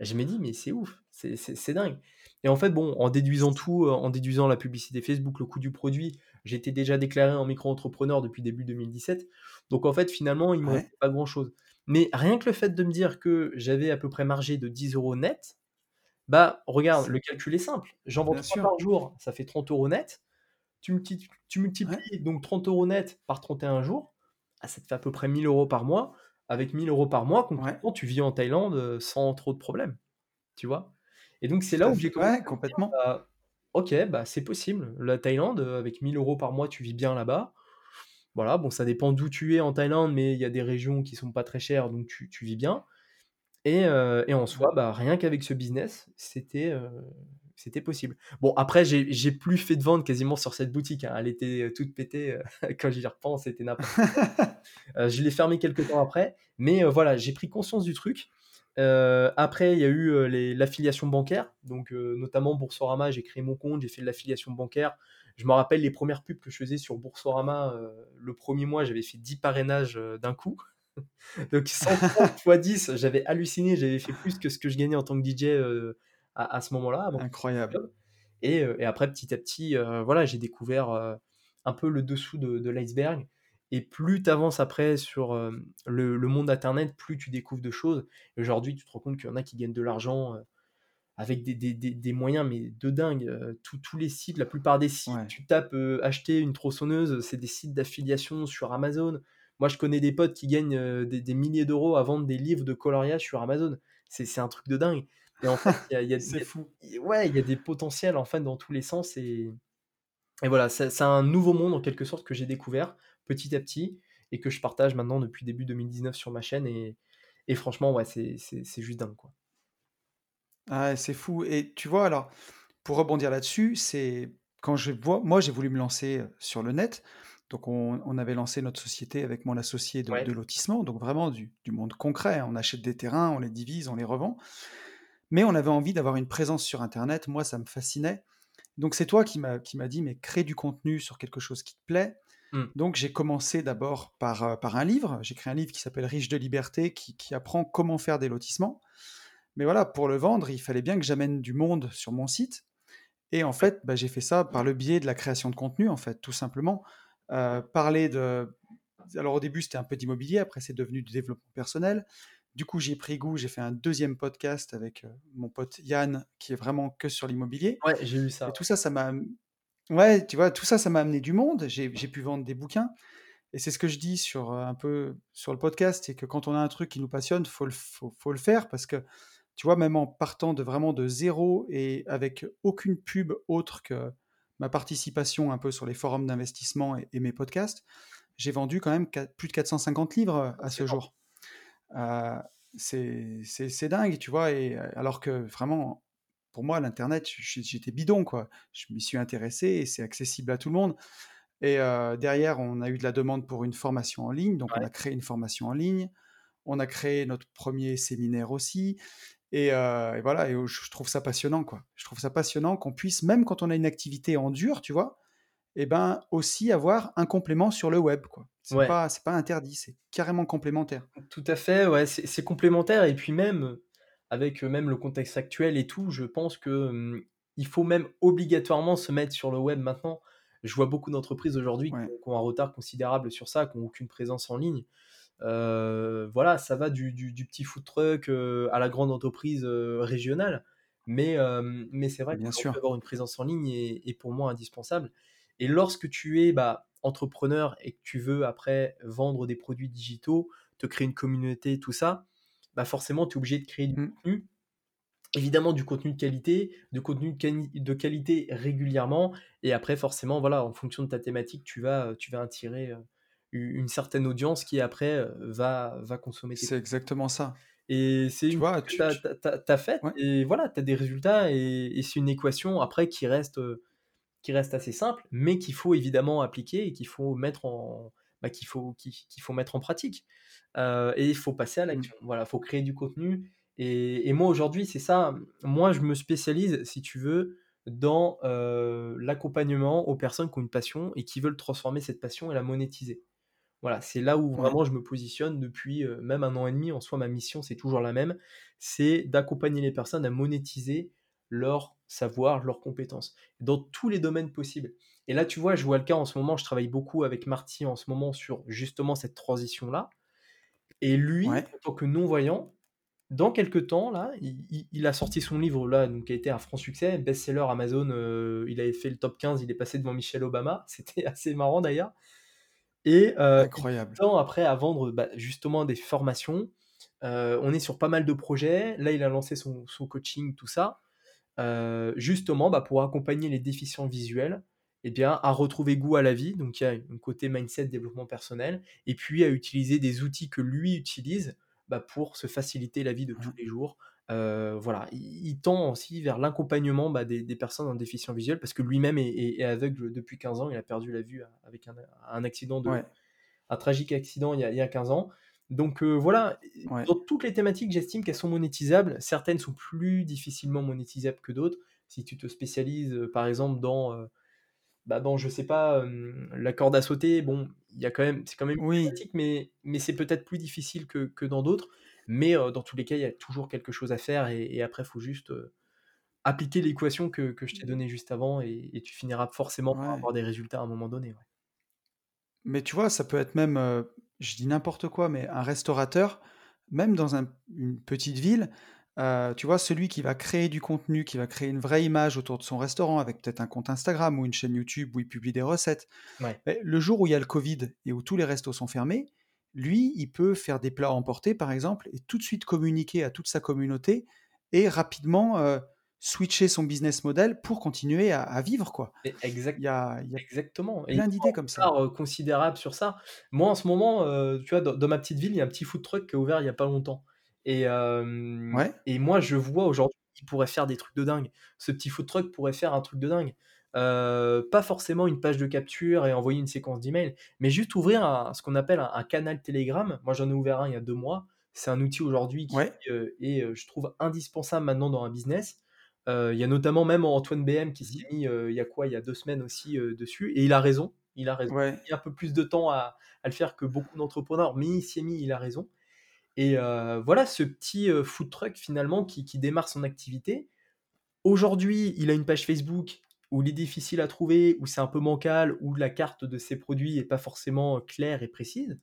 Je me dis: «Mais c'est ouf, c'est c'est c'est dingue» et en fait, bon, en déduisant tout, en déduisant la publicité Facebook, le coût du produit, j'étais déjà déclaré en micro-entrepreneur depuis début 2017. Donc en fait, finalement, il me ouais, restait pas grand-chose. Mais rien que le fait de me dire que j'avais à peu près margé de 10 € net, bah, regarde, le calcul est simple. J'en vends bien 3 sûr, par jour, ça fait 30 € net. Tu multi tu ouais, multiplies donc 30 € net par 31 jours, ah, ça te fait à peu près 1 000 € par mois. Avec 1 000 € par mois, ouais, concrètement, tu vis en Thaïlande, heu, sans trop de problèmes. Tu vois? Et donc c'est là où j'ai commencé ouais, complètement. «Bah, OK, bah, c'est possible. La Thaïlande, heu, avec 1 000 € par mois, tu vis bien là-bas». Voilà, bon, ça dépend d'où tu es en Thaïlande, mais il y a des régions qui sont pas très chères, donc tu tu vis bien et heu et en soi, bah, rien qu'avec ce business, c'était, c'était possible. Bon, après, j'ai plus fait de vente quasiment sur cette boutique, hein. Elle était, heu, toute pétée, quand j'y repense, c'était n'importe quoi. Je l'ai fermée quelque temps après, mais voilà, j'ai pris conscience du truc. Après, il y a eu, l'affiliation bancaire, donc notamment Boursorama, j'ai créé mon compte, j'ai fait de l'affiliation bancaire. Je me rappelle les premières pubs que je faisais sur Boursorama, le premier mois, j'avais fait 10 parrainages, d'un coup. Donc 130 fois 10, j'avais halluciné, j'avais fait plus que ce que je gagnais en tant que DJ, heu, à à ce moment-là, Incroyable. et heu et après petit à petit, heu, voilà, j'ai découvert, un peu le dessous de de l'iceberg et plus tu avances après sur, le le monde internet, plus tu découvres de choses aujourd'hui, tu te rends compte qu'il y en a qui gagnent de l'argent, avec des des des des moyens mais de dingue, tous les sites, la plupart des sites, Ouais. tu tapes, acheter une tronçonneuse, c'est des sites d'affiliation sur Amazon. Moi, je connais des potes qui gagnent, heu, des des milliers d'euros à vendre des livres de coloriage sur Amazon. C'est un truc de dingue et en fait, il y a il y a il C'est y a fou. ouais, il y a des potentiels, en fait, dans tous les sens et et voilà, c'est un nouveau monde, en quelque sorte, que j'ai découvert petit à petit et que je partage maintenant depuis début 2019 sur ma chaîne et et franchement, ouais, c'est juste dingue, quoi. Ah c'est fou et tu vois, alors, pour rebondir là-dessus, c'est quand je vois moi, j'ai voulu me lancer, heu, sur le net, donc on on avait lancé notre société avec mon associé de Ouais, de lotissement, donc vraiment du du monde concret. On achète des terrains, on les divise, on les revend, mais on avait envie d'avoir une présence sur internet. Moi, ça me fascinait, donc c'est toi qui m'as dit: «Mais crée du contenu sur quelque chose qui te plaît». mmh, Donc j'ai commencé d'abord par, heu, par un livre. J'ai créé un livre qui s'appelle «Riche de liberté» qui qui apprend comment faire des lotissements. Mais voilà, pour le vendre, il fallait bien que j'amène du monde sur mon site et en fait, bah, j'ai fait ça par le biais de la création de contenu, en fait, tout simplement. Heu, parler de alors au début, c'était un peu d'immobilier, après c'est devenu du développement personnel. Du coup, j'y ai pris goût, j'ai fait un deuxième podcast avec, heu, mon pote Yann, qui est vraiment que sur l'immobilier ouais, j'ai eu et ça, tout ça, ça m'a ouais, tu vois, tout ça, ça m'a amené du monde. J'ai j'ai pu vendre des bouquins et c'est ce que je dis sur, heu, un peu sur le podcast, c'est que quand on a un truc qui nous passionne, faut le faut faut le faire parce que, tu vois, même en partant de vraiment de zéro et avec aucune pub autre que ma participation un peu sur les forums d'investissement et et mes podcasts, j'ai vendu quand même plus de 450 livres, ouais. à ce jour. Heu, c'est dingue, tu vois? Et heu, alors que vraiment, pour moi, l'internet, j'étais bidon, quoi. Je m'y suis intéressé et c'est accessible à tout le monde. Et heu, derrière, on a eu de la demande pour une formation en ligne, donc on a créé une formation en ligne. On a créé notre premier séminaire aussi et heu et voilà et je trouve ça passionnant, quoi. Je trouve ça passionnant qu'on puisse, même quand on a une activité en dur, tu vois? Et ben, aussi avoir un complément sur le web, quoi. C'est ouais. pas pas interdit, c'est carrément complémentaire. Tout à fait, ouais, c'est complémentaire et puis même, avec, heu, même le contexte actuel et tout, je pense que, hem, il faut même obligatoirement se mettre sur le web maintenant. Je vois beaucoup d'entreprises aujourd'hui qui Ouais, qui ont un retard considérable sur ça, qui ont aucune présence en ligne. Heu, voilà, ça va du du du petit food truck, heu, à la grande entreprise, heu, régionale. Mais, mais c'est vrai sûr. avoir une présence en ligne est est pour moi indispensable et lorsque tu es, bah, entrepreneur et que tu veux après vendre des produits digitaux, te créer une communauté, tout ça, bah, forcément tu es obligé de créer du Mmh. contenu. Évidemment du contenu de qualité, du contenu de quali de qualité régulièrement et après forcément, voilà, en fonction de ta thématique, tu vas, tu vas attirer, une certaine audience qui après, heu, va va consommer C'est exactement ça. et c'est Tu vois, tu as ouais, et voilà, tu as des résultats et et c'est une équation après qui reste, heu, qui reste assez simple, mais qu'il faut évidemment appliquer et qu'il faut mettre en bah, qu'il faut qu'il faut mettre en pratique. Heu et il faut passer à mmh, l'action. Voilà, il faut créer du contenu et et moi aujourd'hui, c'est ça, moi je me spécialise, si tu veux, dans, l'accompagnement aux personnes qui ont une passion et qui veulent transformer cette passion et la monétiser. Voilà, c'est là où vraiment je me positionne depuis, même un an et demi. En soi, ma mission, c'est toujours la même, c'est d'accompagner les personnes à monétiser leur savoir, leurs compétences, dans tous les domaines possibles. Et là, tu vois, je vois le cas en ce moment, je travaille beaucoup avec Marty en ce moment sur justement cette transition-là. Et lui, ouais. en tant que non-voyant, dans quelque temps, là, il a sorti son livre là, donc qui a été un franc succès, best-seller Amazon, il avait fait le top 15, il est passé devant Michelle Obama. C'était assez marrant d'ailleurs. Et Incroyable. tend après à vendre, bah, justement des formations. Heu, on est sur pas mal de projets. Là, il a lancé son son coaching, tout ça, heu, justement, bah, pour accompagner les déficients visuels et bien, à retrouver goût à la vie. Donc il y a un côté mindset, développement personnel et puis à utiliser des outils que lui utilise, bah, pour se faciliter la vie de tous les jours. Heu, voilà, il il tend aussi vers l'accompagnement, bah, des des personnes en déficience visuelle parce que lui-même est est est aveugle depuis 15 ans. Il a perdu la vue a avec un accident de Ouais. un tragique accident il y a il y a 15 ans. Donc heu, voilà, Ouais. dans toutes les thématiques, j'estime qu'elles sont monétisables. Certaines sont plus difficilement monétisables que d'autres. Si tu te spécialises, par exemple dans, heu, bah, dans je sais pas, la corde à sauter, bon, il y a quand même c'est quand même une Oui. mais mais c'est peut-être plus difficile que que dans d'autres. Mais dans tous les cas, il y a toujours quelque chose à faire et et après, il faut juste, appliquer l'équation que que je t'ai donnée juste avant et et tu finiras forcément par Ouais. avoir des résultats à un moment donné, ouais. Mais tu vois, ça peut être même, je dis n'importe quoi, mais un restaurateur, même dans un une petite ville, tu vois, celui qui va créer du contenu, qui va créer une vraie image autour de son restaurant avec peut-être un compte Instagram ou une chaîne YouTube où il publie des recettes. Ouais. Le jour où il y a le covid et où tous les restos sont fermés, lui, il peut faire des plats emportés, par exemple, et tout de suite communiquer à toute sa communauté et rapidement, heu, switcher son business model pour continuer à à vivre, quoi. Exact Il y a il y a exactement il plein d'idées comme ça. heu, considérable sur ça. Moi, en ce moment, heu, tu vois, dans dans ma petite ville, il y a un petit food truck qui a ouvert il y a pas longtemps et Ouais. et moi, je vois aujourd'hui qu'il pourrait faire des trucs de dingue. Ce petit food truck pourrait faire un truc de dingue. Heu, pas forcément une page de capture et envoyer une séquence d'emails, mais juste ouvrir un ce qu'on appelle un un canal Telegram. Moi, j'en ai ouvert un il y a 2 mois. C'est un outil aujourd'hui qui, Ouais. heu, est, heu, je trouve indispensable maintenant dans un business. Il y a notamment même Antoine BM qui Mmh s'y mh. est mis, il y a quoi? Il y a 2 semaines aussi, dessus et il a raison, il a raison. Ouais. Il a un peu plus de temps à à le faire que beaucoup d'entrepreneurs, mais il s'y est mis, il a raison et voilà, ce petit, food truck finalement qui qui démarre son activité. Aujourd'hui, il a une page Facebook où il est difficile à trouver, où c'est un peu bancal, où la carte de ses produits est pas forcément, heu, claire et précise.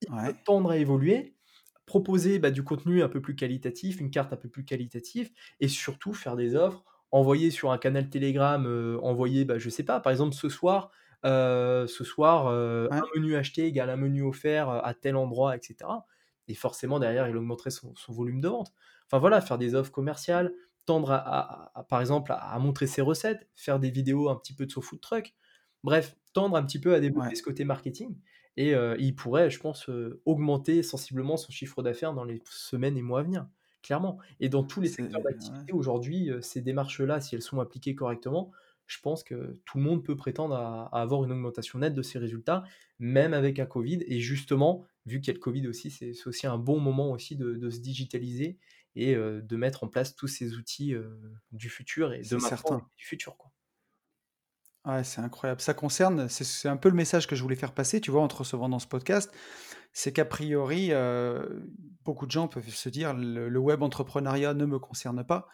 Il peut Ouais. tendre à évoluer, proposer, bah, du contenu un peu plus qualitatif, une carte un peu plus qualitative et surtout faire des offres, envoyer sur un canal Telegram, heu, envoyer, bah, je sais pas, par exemple, ce soir, heu, ce soir, Ouais. un menu acheté égale un menu offert, à tel endroit et cetera et forcément derrière, il augmenterait son son volume de vente. Enfin voilà, faire des offres commerciales, tendre à à à par exemple, à à montrer ses recettes, faire des vidéos un petit peu de son food truck. Bref, tendre un petit peu à développer Ouais. ce côté marketing et heu, il pourrait, je pense, heu, augmenter sensiblement son chiffre d'affaires dans les semaines et mois à venir, clairement et dans tous les secteurs ouais. d'activité aujourd'hui, heu, ces démarches-là, si elles sont appliquées correctement, je pense que tout le monde peut prétendre à à avoir une augmentation nette de ses résultats, même avec un covid et justement, vu qu'il y a le covid aussi, c'est c'est aussi un bon moment aussi de de se digitaliser et de mettre en place tous ces outils, du futur et de maintenant du futur, quoi. Ouais, c'est incroyable. Ça concerne c'est un peu le message que je voulais faire passer, tu vois, en te recevant dans ce podcast. C'est qu'a priori, beaucoup de gens peuvent se dire: «Le le web entrepreneuriat ne me concerne pas»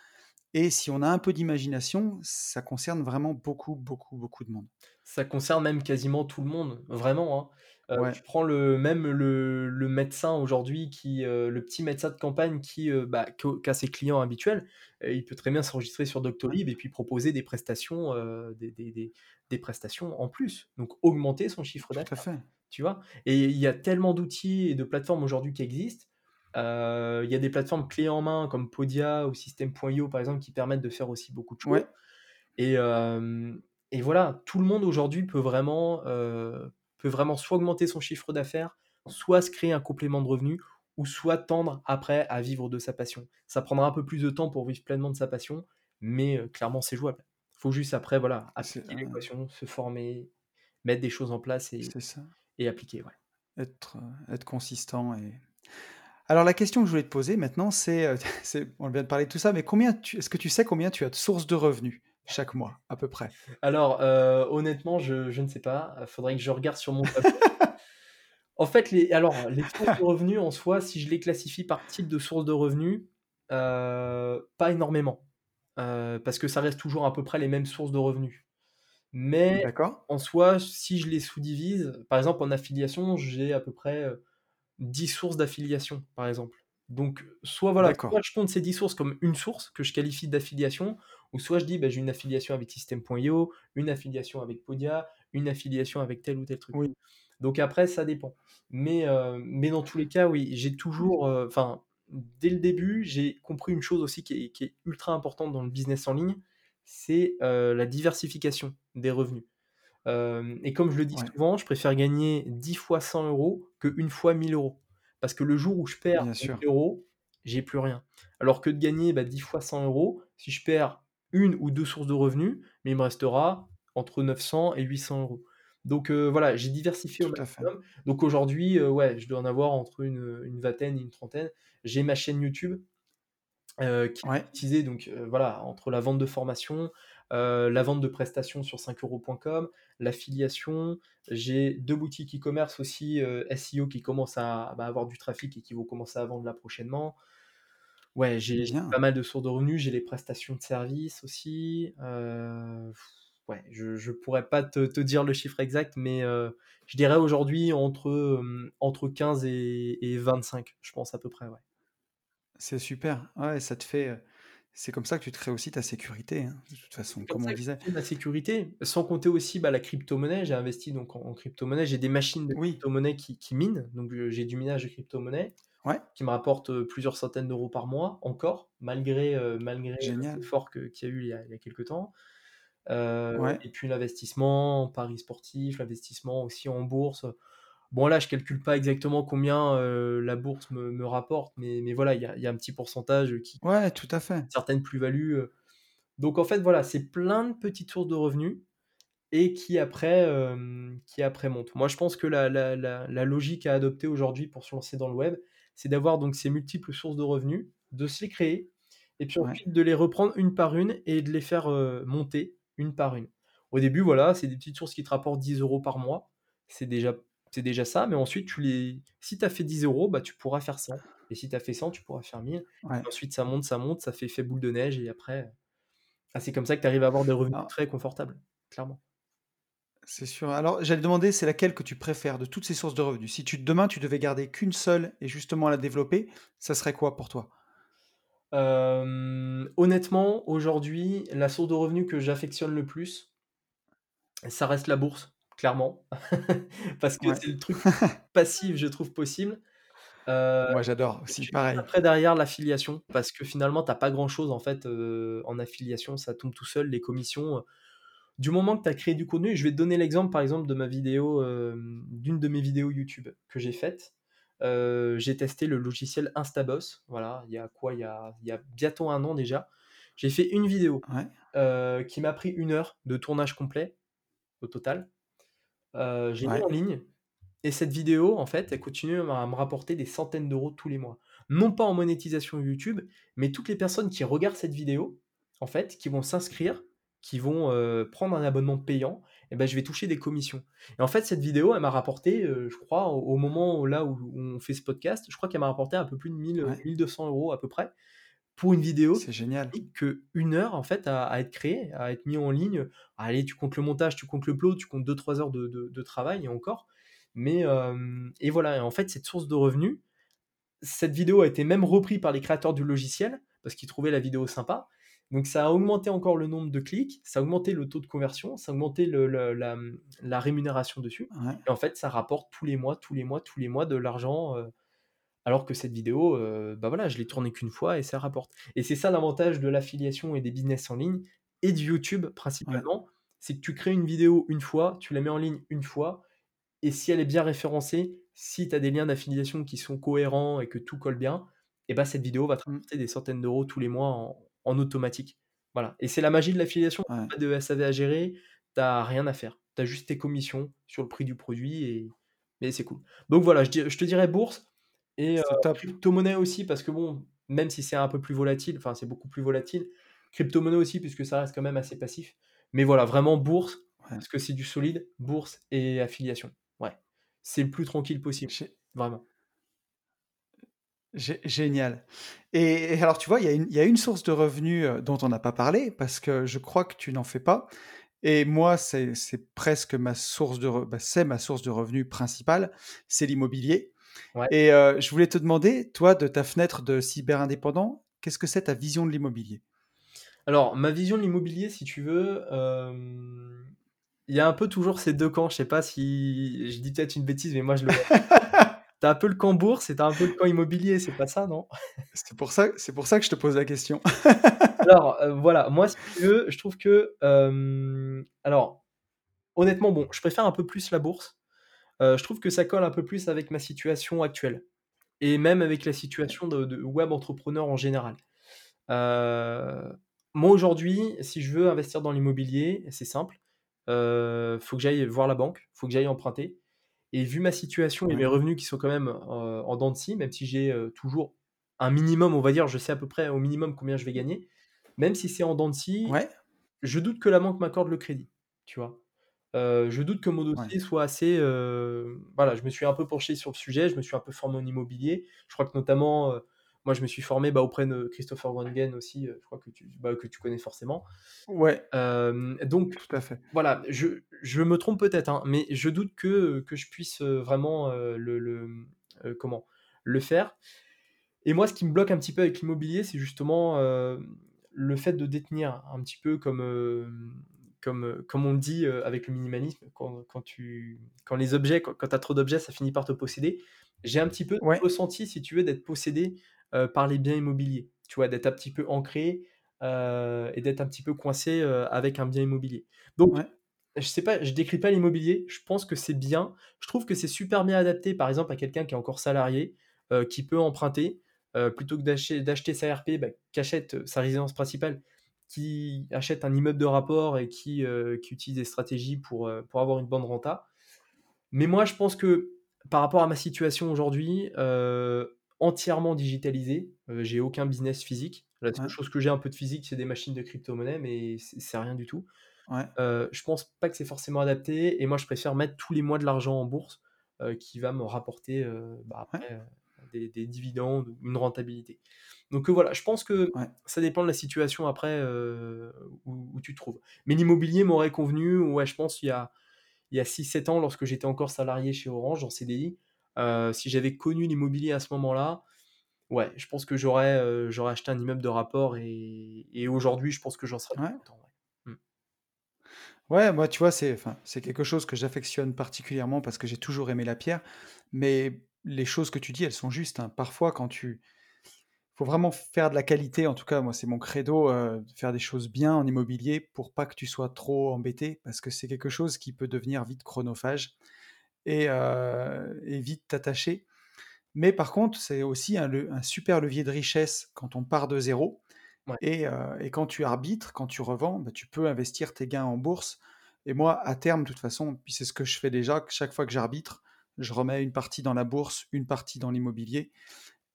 et si on a un peu d'imagination, ça concerne vraiment beaucoup, beaucoup, beaucoup de monde. Ça concerne même quasiment tout le monde, vraiment, hein. Ouais. tu prends le même le le médecin aujourd'hui qui, heu, le petit médecin de campagne qui, heu, bah, qu'a ses clients habituels, il peut très bien s'enregistrer sur. Doctolib et puis proposer des prestations, heu, des des des des prestations en plus, donc augmenter son chiffre Tout à d'affaires, fait. tu vois? Et il y a tellement d'outils et de plateformes aujourd'hui qui existent. Heu, il y a des plateformes clés en main comme Podia ou Systeme.io par exemple qui permettent de faire aussi beaucoup de choses Ouais. et et voilà, tout le monde aujourd'hui peut vraiment, peut vraiment soit augmenter son chiffre d'affaires, soit se créer un complément de revenus ou soit tendre après à vivre de sa passion. Ça prendra un peu plus de temps pour vivre pleinement de sa passion, mais heu, clairement c'est jouable. Faut juste après voilà, appliquer l'équation, se former, mettre des choses en place et c'est ça. et appliquer, ouais. Être, consistant et alors la question que je voulais te poser maintenant, c'est, c'est on vient de parler de tout ça, mais combien est-ce que tu sais combien tu as de sources de revenus? Chaque mois, à peu près? Alors, heu, honnêtement, je je ne sais pas, faudrait que je regarde sur mon. En fait, les alors, les sources de revenus en soi, si je les classifie par type de source de revenus, heu, pas énormément, heu, parce que ça reste toujours à peu près les mêmes sources de revenus. Mais en soi, si je les sous-divise, par exemple en affiliation, j'ai à peu près, heu, 10 sources d'affiliation, par exemple. Donc soit voilà, soit je compte ces 10 sources comme une source que je qualifie d'affiliation, ou soit je dis: «Bah, j'ai une affiliation avec Systeme.io, une affiliation avec Podia, une affiliation avec tel ou tel truc». Oui, Donc après, ça dépend. Mais, heu, mais dans tous les cas, oui, j'ai toujours, heu, enfin, dès le début, j'ai compris une chose aussi qui est qui est ultra importante dans le business en ligne, c'est, heu, la diversification des revenus. Et comme je le dis ouais, souvent, je préfère gagner 10 fois 100 € que une fois 1000 €. Parce que le jour où je perds Bien 1000 sûr. euros, j'ai plus rien. Alors que de gagner, bah, 10 fois 100 euros, si je perds une ou 2 sources de revenus, mais il me restera entre 900 et 800 euros. Donc heu, voilà, j'ai diversifié au Tout maximum. Donc aujourd'hui, heu, ouais, je dois en avoir entre une, une vingtaine et une trentaine. J'ai ma chaîne YouTube, heu, qui Ouais, est monétisée donc voilà, entre la vente de formation, heu, la vente de prestations sur 5euros.com, l'affiliation. J'ai 2 boutiques e-commerce aussi, heu, SEO qui commencent à, bah, avoir du trafic et qui vont commencer à vendre là prochainement. Ouais, j'ai pas mal de sources de revenus, j'ai les prestations de services aussi, heu, ouais, je je pourrais pas te te dire le chiffre exact, mais je dirais aujourd'hui entre, entre 15 et et 25, je pense à peu près, ouais. C'est super. Ouais, ça te fait, c'est comme ça que tu te crées aussi ta sécurité, hein, de toute façon, comme comme on disait. ma sécurité, sans compter aussi, bah, la crypto-monnaie. J'ai investi donc en en crypto-monnaie, j'ai des machines de Oui, crypto-monnaie qui qui minent, donc j'ai du minage de crypto-monnaie ouais, qui me rapporte, heu, plusieurs centaines d'euros par mois encore, malgré, heu, malgré, génial. l'effort qu'il y a eu il y a il y a quelque temps. Ouais. et puis l'investissement en paris sportifs, l'investissement aussi en bourse. Bon là, je calcule pas exactement combien, heu, la bourse me me rapporte, mais mais voilà, il y a il y a un petit pourcentage, qui Ouais, tout à fait. certaines plus-values, heu. Donc en fait, voilà, c'est plein de petites sources de revenus et qui après, hem, qui après montent. Moi, je pense que la la la la logique à adopter aujourd'hui pour se lancer dans le web, c'est d'avoir donc ces multiples sources de revenus, de se les créer et puis Ouais, ensuite de les reprendre une par une et de les faire, monter une par une. Au début, voilà, c'est des petites sources qui te rapportent 10 euros par mois. C'est déjà c'est déjà ça, mais ensuite tu les si tu as fait 10 euros, bah, tu pourras faire 100 et si tu as fait 100, tu pourras faire 1000 ouais. et ensuite ça monte, ça monte, ça fait boule de neige et après, ah, c'est comme ça que tu arrives à avoir des revenus Alors, très confortables, clairement. c'est sûr. Alors, j'allais demander, c'est laquelle que tu préfères de toutes ces sources de revenus? Si tu demain, tu devais garder qu'une seule et justement la développer, ça serait quoi pour toi? Honnêtement, aujourd'hui, la source de revenus que j'affectionne le plus, ça reste la bourse, clairement. Parce que Ouais. c'est le truc passif, je trouve, possible. Heu Moi, j'adore aussi, pareil. après derrière l'affiliation, parce que finalement tu as pas grand chose en fait, heu, en affiliation, ça tombe tout seul, les commissions, du moment que tu as créé du contenu je vais te donner l'exemple, par exemple, de ma vidéo, hem, d'une de mes vidéos YouTube que j'ai faites. Heu, j'ai testé le logiciel Instaboss, voilà, il y a quoi? Il y a il y a bientôt un an déjà. J'ai fait une vidéo, Ouais, qui m'a pris une heure de tournage complet, au total. Heu, j'ai mis en ligne et cette vidéo, en fait, elle continue à me rapporter des centaines d'euros tous les mois. Non pas en monétisation YouTube, mais toutes les personnes qui regardent cette vidéo, en fait, qui vont s'inscrire, qui vont, heu, prendre un abonnement payant et ben je vais toucher des commissions. Et en fait, cette vidéo, elle m'a rapporté, heu, je crois au moment où là où on fait ce podcast, je crois qu'elle m'a rapporté un peu plus de 1000, heu, ouais. 1 200 € à peu près, pour une vidéo C'est génial. que une heure en fait à à être créée, à être mis en ligne. Allez, tu comptes le montage, tu comptes le upload, tu comptes deux trois heures de de de travail et encore. Mais, hem et voilà et en fait, cette source de revenus, cette vidéo a été même reprise par les créateurs du logiciel, parce qu'ils trouvaient la vidéo sympa. Donc ça a augmenté encore le nombre de clics, ça a augmenté le taux de conversion, ça a augmenté le le la, la rémunération dessus Ouais, et en fait, ça rapporte tous les mois, tous les mois, tous les mois de l'argent, heu alors que cette vidéo, heu, bah, voilà, je l'ai tournée qu'une fois et ça rapporte. Et c'est ça l'avantage de l'affiliation et des business en ligne et de YouTube ouais. principalement, c'est que tu crées une vidéo une fois, tu la mets en ligne une fois et si elle est bien référencée, si tu as des liens d'affiliation qui sont cohérents et que tout colle bien, et bah, cette vidéo va te Mmh, rapporter des centaines d'euros tous les mois en en automatique. Voilà et c'est la magie de l'affiliation, ouais. pas de SAV à gérer, tu as rien à faire. Tu as juste tes commissions sur le prix du produit et mais c'est cool. Donc voilà, je te dirais bourse et top. crypto-monnaie aussi parce que bon, même si c'est un peu plus volatile, enfin c'est beaucoup plus volatile, crypto-monnaie aussi puisque ça reste quand même assez passif. Mais voilà, vraiment bourse, Ouais. parce que c'est du solide, bourse et affiliation. Ouais. C'est le plus tranquille possible, vraiment. gé génial. Et et alors, tu vois, il y a une il y a une source de revenus, heu, dont on n'a pas parlé parce que je crois que tu n'en fais pas et moi, c'est c'est presque ma source de re bah, c'est ma source de revenus principale, c'est l'immobilier Ouais. et je voulais te demander, toi, de ta fenêtre de cyber-indépendant, qu'est-ce que c'est ta vision de l'immobilier? Alors, ma vision de l'immobilier, si tu veux, il y a un peu toujours ces 2 camps. Je sais pas si je dis peut-être une bêtise, mais moi je le vois. Tu as un peu le camp bourse et tu as un peu le camp immobilier, c'est pas ça, non? C'est pour ça c'est pour ça que je te pose la question. Alors, voilà, moi si tu veux, je trouve que, alors honnêtement, bon, je préfère un peu plus la bourse. Heu, je trouve que ça colle un peu plus avec ma situation actuelle. et même avec la situation de de web entrepreneur en général. Heu, moi aujourd'hui, si je veux investir dans l'immobilier, c'est simple, heu, faut que j'aille voir la banque, faut que j'aille emprunter et vu ma situation et mes revenus qui sont quand même, en dents de scie, même si j'ai, toujours un minimum, on va dire, je sais à peu près au minimum combien je vais gagner, même si c'est en dents de scie, Ouais. je doute que la banque m'accorde le crédit, tu vois? Heu, je doute que mon Ouais. dossier soit assez, heu, voilà, je me suis un peu penché sur le sujet, je me suis un peu formé en immobilier. Je crois que notamment, heu, moi je me suis formé, bah, auprès de Christopher Wangen aussi, je crois que tu bah, que tu connais forcément. Ouais, donc tout à fait. voilà, je je me trompe peut-être, hein, mais je doute que, que je puisse, vraiment, le comment? Le faire et moi, ce qui me bloque un petit peu avec l'immobilier, c'est justement, le fait de détenir un petit peu comme, comme, heu, comme on dit, heu, avec le minimalisme, quand quand tu quand les objets quand quand tu as trop d'objets, ça finit par te posséder. J'ai un petit peu Ouais, ressenti, si tu veux, d'être possédé, heu, par les biens immobiliers. Tu vois? D'être un petit peu ancré, et d'être un petit peu coincé, avec un bien immobilier. Donc ouais, je sais pas, je décris pas l'immobilier, je pense que c'est bien. Je trouve que c'est super bien adapté, par exemple, à quelqu'un qui est encore salarié, qui peut emprunter, plutôt que d'acheter sa RP, bah, qu'achète, sa résidence principale, qui achète un immeuble de rapport et qui, heu, qui utilise des stratégies pour, heu, pour avoir une bonne renta. Mais moi, je pense que par rapport à ma situation aujourd'hui, heu, entièrement digitalisée, heu, j'ai aucun business physique. La seule ouais, chose que j'ai un peu de physique, c'est des machines de crypto-monnaie, mais c'est rien du tout. ouais, Heu, je pense pas que c'est forcément adapté et moi je préfère mettre tous les mois de l'argent en bourse, qui va me rapporter, bah, après, des des dividendes ou une rentabilité. Donc, heu, voilà, je pense que ouais, ça dépend de la situation après, heu, où où tu te trouves. Mais l'immobilier m'aurait convenu, ouais, je pense il y a il y a 6-7 ans lorsque j'étais encore salarié chez Orange en CDI, heu, si j'avais connu l'immobilier à ce moment-là, ouais, je pense que j'aurais, acheté un immeuble de rapport et et aujourd'hui je pense que j'en serais ouais. content, ouais. Mmh. Ouais, moi, tu vois, c'est c'est quelque chose que j'affectionne particulièrement parce que j'ai toujours aimé la pierre. Mais les choses que tu dis, elles sont justes, hein. Parfois, quand tu faut vraiment faire de la qualité, en tout cas, moi, c'est mon credo, de faire des choses bien en immobilier pour pas que tu sois trop embêté, parce que c'est quelque chose qui peut devenir vite chronophage et et vite t'attacher. Mais par contre, c'est aussi un super levier de richesse quand on part de zéro. Ouais. Et, quand tu arbitres, quand tu revends, bah, tu peux investir tes gains en bourse. Et moi, à terme, de toute façon, puis c'est ce que je fais déjà, que chaque fois que j'arbitre, je remets une partie dans la bourse, une partie dans l'immobilier.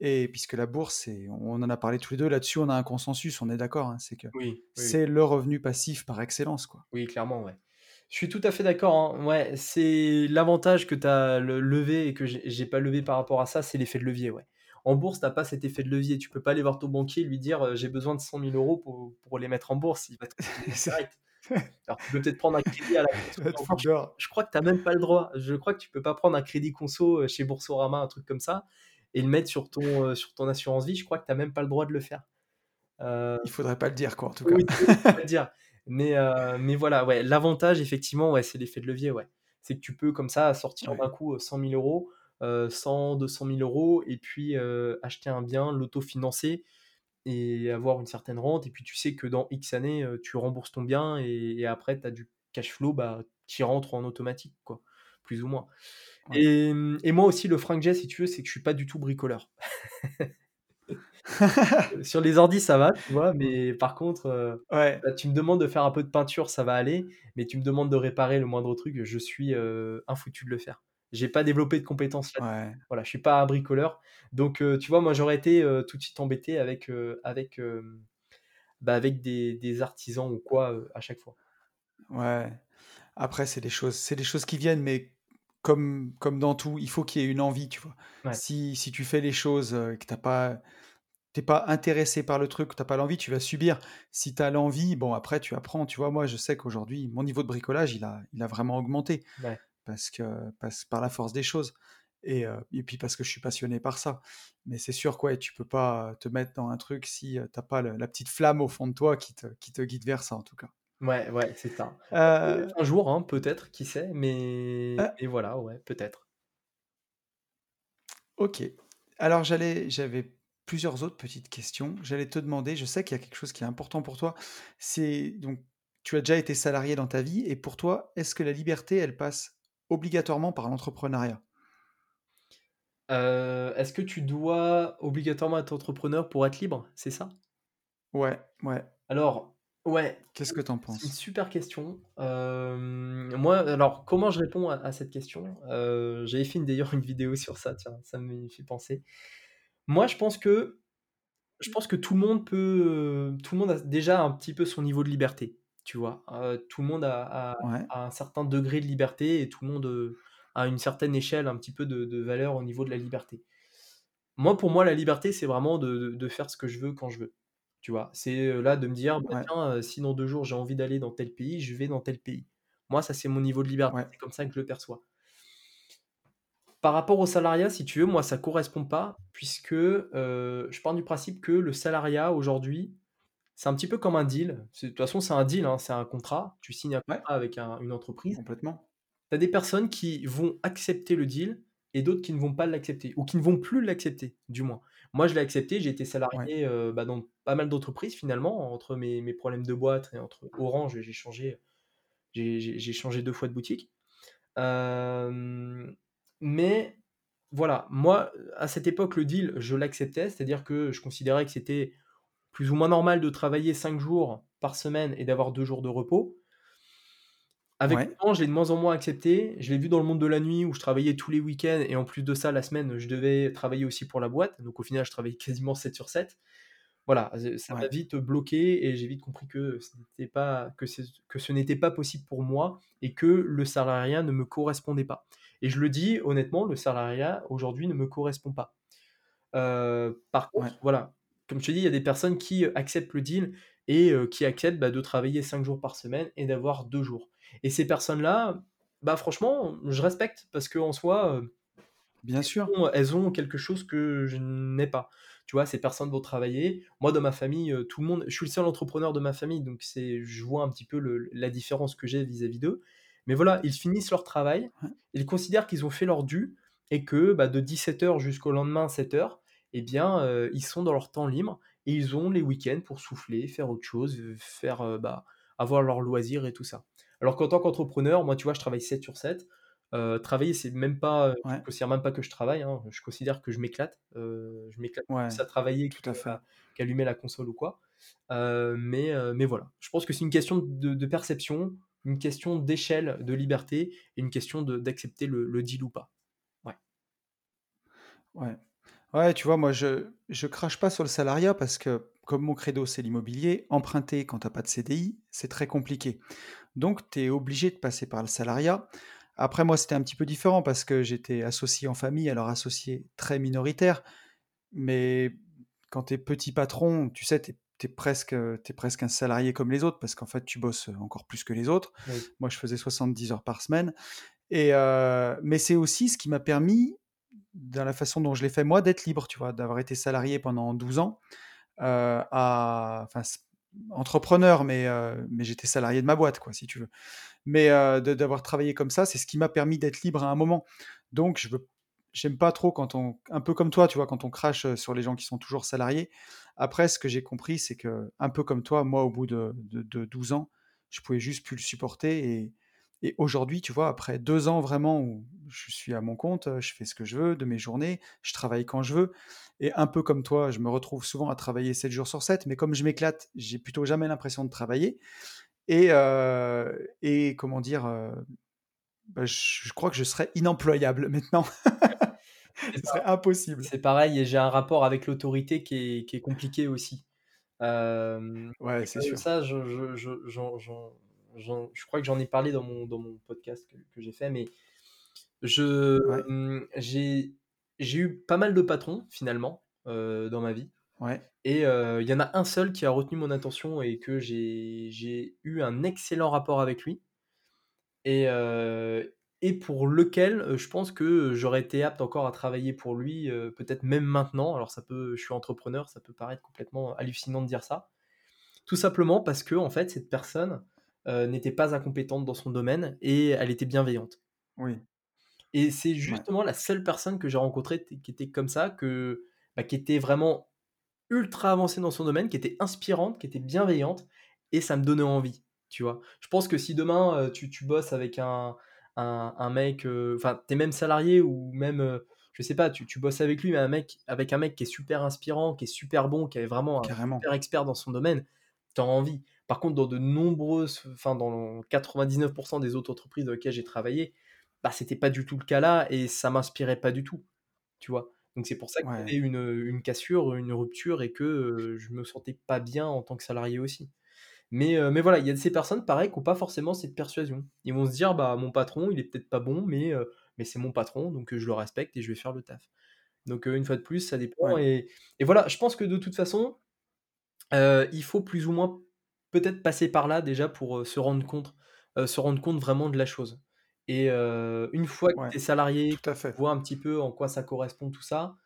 Et puisque la bourse, on en a parlé tous les deux là-dessus, on a un consensus, on est d'accord, hein, c'est que Oui, oui, oui. c'est le revenu passif par excellence, quoi. Oui, clairement, ouais. Je suis tout à fait d'accord, hein. Ouais, c'est l'avantage que tu as le levé et que j'ai pas levé par rapport à ça, c'est l'effet de levier, ouais. En bourse, tu as pas cet effet de levier. Tu peux pas aller voir ton banquier et lui dire, heu: «J'ai besoin de 100 000 € pour pour les mettre en bourse». Il va te. Alors tu peux peut-être prendre un crédit à la je crois que tu as même pas le droit. Je crois que tu peux pas prendre un crédit conso, heu, chez Boursorama, un truc comme ça et le mettre sur ton, sur ton assurance vie. Je crois que tu as même pas le droit de le faire. Heu Il faudrait pas le dire, quoi, en tout cas. oui, oui, faut pas le dire. Mais, voilà, ouais, l'avantage effectivement, ouais, c'est l'effet de levier, ouais. C'est que tu peux comme ça sortir Ouais, d'un coup, heu, 100 000 €, heu, 100-200 000 € et puis, acheter un bien, l'autofinancer et avoir une certaine rente et puis tu sais que dans X années, tu rembourses ton bien et et après tu as du cash flow, bah, qui rentre en automatique quoi, plus ou moins. ouais. Et et moi aussi le frein que j'ai si tu veux, c'est que je suis pas du tout bricoleur. Sur les ordis, ça va, tu vois? Mais par contre, Ouais, bah, tu me demandes de faire un peu de peinture, ça va aller, mais tu me demandes de réparer le moindre truc, je suis, infoutu de le faire. J'ai pas développé de compétences là-dessus. ouais, Voilà, je suis pas un bricoleur. Donc, heu, tu vois, moi, j'aurais été, heu, tout de suite embêté avec, heu, avec, bah, avec des des artisans ou quoi, à chaque fois. ouais. Après, c'est des choses c'est des choses qui viennent, mais comme comme dans tout, il faut qu'il y ait une envie, tu vois? Ouais, Si si tu fais les choses, heu, que t'as pas t'es pas intéressé par le truc, t'as pas l'envie, tu vas subir. Si tu as l'envie, bon, après tu apprends, tu vois? Moi, je sais qu'aujourd'hui, mon niveau de bricolage, il a il a vraiment augmenté ouais. Parce que parce par la force des choses et et puis parce que je suis passionné par ça. Mais c'est sûr que, ouais, tu peux pas te mettre dans un truc si, tu pas le la petite flamme au fond de toi qui te qui te guide vers ça, en tout cas. Ouais, ouais, c'est ça. Heu, un jour, hein, peut-être, qui sait? Mais heu mais voilà, ouais, peut-être. OK. Alors j'allais j'avais plusieurs autres petites questions. J'allais te demander, je sais qu'il y a quelque chose qui est important pour toi, c'est donc tu as déjà été salarié dans ta vie et pour toi, est-ce que la liberté, elle passe obligatoirement par l'entrepreneuriat? Heu, est-ce que tu dois obligatoirement être entrepreneur pour être libre? C'est ça? Ouais, ouais. Alors, ouais, Qu'est-ce que tu en c'est une penses? super question. Hem, moi, alors comment je réponds à à cette question? Heu, j'avais fait d'ailleurs une vidéo sur ça, tiens, ça m'y fait penser. Moi, je pense que je pense que tout le monde peut, tout le monde a déjà un petit peu son niveau de liberté, tu vois? Heu, tout le monde a a Ouais, a un certain degré de liberté et tout le monde, heu, a une certaine échelle un petit peu de de valeur au niveau de la liberté. Moi, pour moi, la liberté, c'est vraiment de de de faire ce que je veux quand je veux. Tu vois? C'est, heu, là, de me dire: «Bah, ouais, tiens, heu, si dans 2 jours j'ai envie d'aller dans tel pays, je vais dans tel pays». Moi, ça, c'est mon niveau de liberté, ouais, c'est comme ça que je le perçois. Par rapport au salariat, si tu veux, moi, ça correspond pas puisque, je pars du principe que le salariat aujourd'hui, c'est un petit peu comme un deal. De toute façon, c'est un deal, hein, c'est un contrat. Tu signes un ouais, contrat avec un une entreprise. complètement. Tu as des personnes qui vont accepter le deal et d'autres qui ne vont pas l'accepter ou qui ne vont plus l'accepter, du moins. Moi, je l'ai accepté, j'ai été Ouais, salarié, heu, bah, dans pas mal d'entreprises finalement, entre mes mes problèmes de boîte et entre Orange, j'ai changé j'ai changé 2 fois de boutique. Hem, mais voilà, moi, à cette époque, le deal, je l'acceptais, c'est-à-dire que je considérais que c'était plus ou moins normal de travailler 5 jours par semaine et d'avoir 2 jours de repos. Avec le ouais, temps, je l'ai de moins en moins accepté. Je l'ai vu dans le monde de la nuit où je travaillais tous les week-ends et en plus de ça, la semaine, je devais travailler aussi pour la boîte. Donc au final, je travaillais quasiment 7 sur 7. Voilà, ça m'a vite bloqué et j'ai vite compris que ce n'était pas que c'est que ce n'était pas possible pour moi et que le salariat ne me correspondait pas. Et je le dis honnêtement, le salariat aujourd'hui ne me correspond pas. Heu, par ouais, contre, voilà, comme je te dis, il y a des personnes qui, heu, acceptent le deal et heu, qui acceptent, bah, de travailler 5 jours par semaine et d'avoir 2 jours. Et ces personnes-là, bah, franchement, je respecte parce qu'en soi, heu, bien sûr. ont elles ont quelque chose que je n'ai pas. Tu vois? Ces personnes vont travailler. Moi, dans ma famille, tout le monde je suis le seul entrepreneur de ma famille, donc c'est je vois un petit peu le la différence que j'ai vis-à-vis d'eux. Mais voilà, ils finissent leur travail, ils considèrent qu'ils ont fait leur dû et que, bah, de 17:00 jusqu'au lendemain 7:00, eh bien, heu, ils sont dans leur temps libre et ils ont les week-ends pour souffler, faire autre chose, faire, heu, bah, avoir leurs loisirs et tout ça. Alors qu'en tant qu'entrepreneur, moi, tu vois, je travaille 7 sur 7. Heu, travailler, c'est même pas, je considère même pas que je travaille, hein. Je considère que je m'éclate. Je m'éclate plus à travailler tout à fait. qu'allumer la console ou quoi. Mais mais voilà. Je pense que c'est une question de de perception, une question d'échelle de liberté et une question de d'accepter le le deal ou pas. Ouais. Ouais. Ouais, tu vois, moi, je je crache pas sur le salariat parce que comme mon credo, c'est l'immobilier, emprunter quand tu as pas de CDI, c'est très compliqué. Donc tu es obligé de passer par le salariat. Après moi, c'était un petit peu différent parce que j'étais associé en famille, alors associé très minoritaire, mais quand tu es petit patron, tu sais, tu es presque, presque un salarié comme les autres parce qu'en fait, tu bosses, encore plus que les autres. Oui. Moi, je faisais 70 heures par semaine et heu, mais c'est aussi ce qui m'a permis, dans la façon dont je l'ai fait moi, d'être libre, tu vois? D'avoir été salarié pendant 12 ans, heu, à enfin entrepreneur, mais heu, mais j'étais salarié de ma boîte, quoi, si tu veux. Mais de d'avoir travaillé comme ça, c'est ce qui m'a permis d'être libre à un moment. Donc je veux j'aime pas trop quand on un peu comme toi, tu vois? Quand on crache, sur les gens qui sont toujours salariés. Après, ce que j'ai compris, c'est que un peu comme toi, moi, au bout de de de 12 ans, je pouvais juste plus le supporter et et aujourd'hui, tu vois, après 2 ans vraiment où je suis à mon compte, je fais ce que je veux de mes journées, je travaille quand je veux et un peu comme toi, je me retrouve souvent à travailler 7 jours sur 7, mais comme je m'éclate, j'ai plutôt jamais l'impression de travailler et comment dire? Bah, je je crois que je serais inemployable maintenant. Ce serait impossible. c'est pareil et j'ai un rapport avec l'autorité qui est qui est compliqué aussi. Ouais, c'est sûr. ça, je je je j'en j'en j'en je crois que j'en ai parlé dans mon dans mon podcast que que j'ai fait, mais Je, Ouais, mmh, j'ai j'ai eu pas mal de patrons finalement, heu, dans ma vie ouais, et heu, il y en a un seul qui a retenu mon attention et que j'ai eu un excellent rapport avec lui et heu et pour lequel, je pense que j'aurais été apte encore à travailler pour lui, peut-être même maintenant. Alors ça peut je suis entrepreneur, ça peut paraître complètement hallucinant de dire ça. Tout simplement parce qu'en fait cette personne, heu, n'était pas incompétente dans son domaine et elle était bienveillante. oui, Et c'est ouais, justement la seule personne que j'ai rencontrée qui était comme ça, que bah, qui était vraiment ultra avancée dans son domaine, qui était inspirante, qui était bienveillante et ça me donnait envie, tu vois? Je pense que si demain, heu, tu tu bosses avec un un un mec, heu, enfin, tu es même salarié ou même, je sais pas, tu tu bosses avec lui, mais un mec avec un mec qui est super inspirant, qui est super bon, qui est vraiment un Carrément. super expert dans son domaine, tu as envie. Par contre, dans de nombreuses enfin, dans 99% des autres entreprises dans lesquelles j'ai travaillé, bah, c'était pas du tout le cas là et ça m'inspirait pas du tout, tu vois? Donc c'est pour ça qu'il y avait une, une cassure, une rupture et que, heu, je me sentais pas bien en tant que salarié aussi. Mais, mais voilà, il y a de ces personnes pareil qui ont pas forcément cette persuasion. Ils vont se dire: «Bah, mon patron, il est peut-être pas bon, mais, mais c'est mon patron, donc, je le respecte et je vais faire le taf». Donc, une fois de plus, ça dépend Ouais. et et voilà, je pense que de toute façon, il faut plus ou moins peut-être passer par là déjà pour, se rendre compte, se rendre compte vraiment de la chose. Et une fois que Ouais. tu es salarié, Tout à tu fait. vois un petit peu en quoi ça correspond tout ça,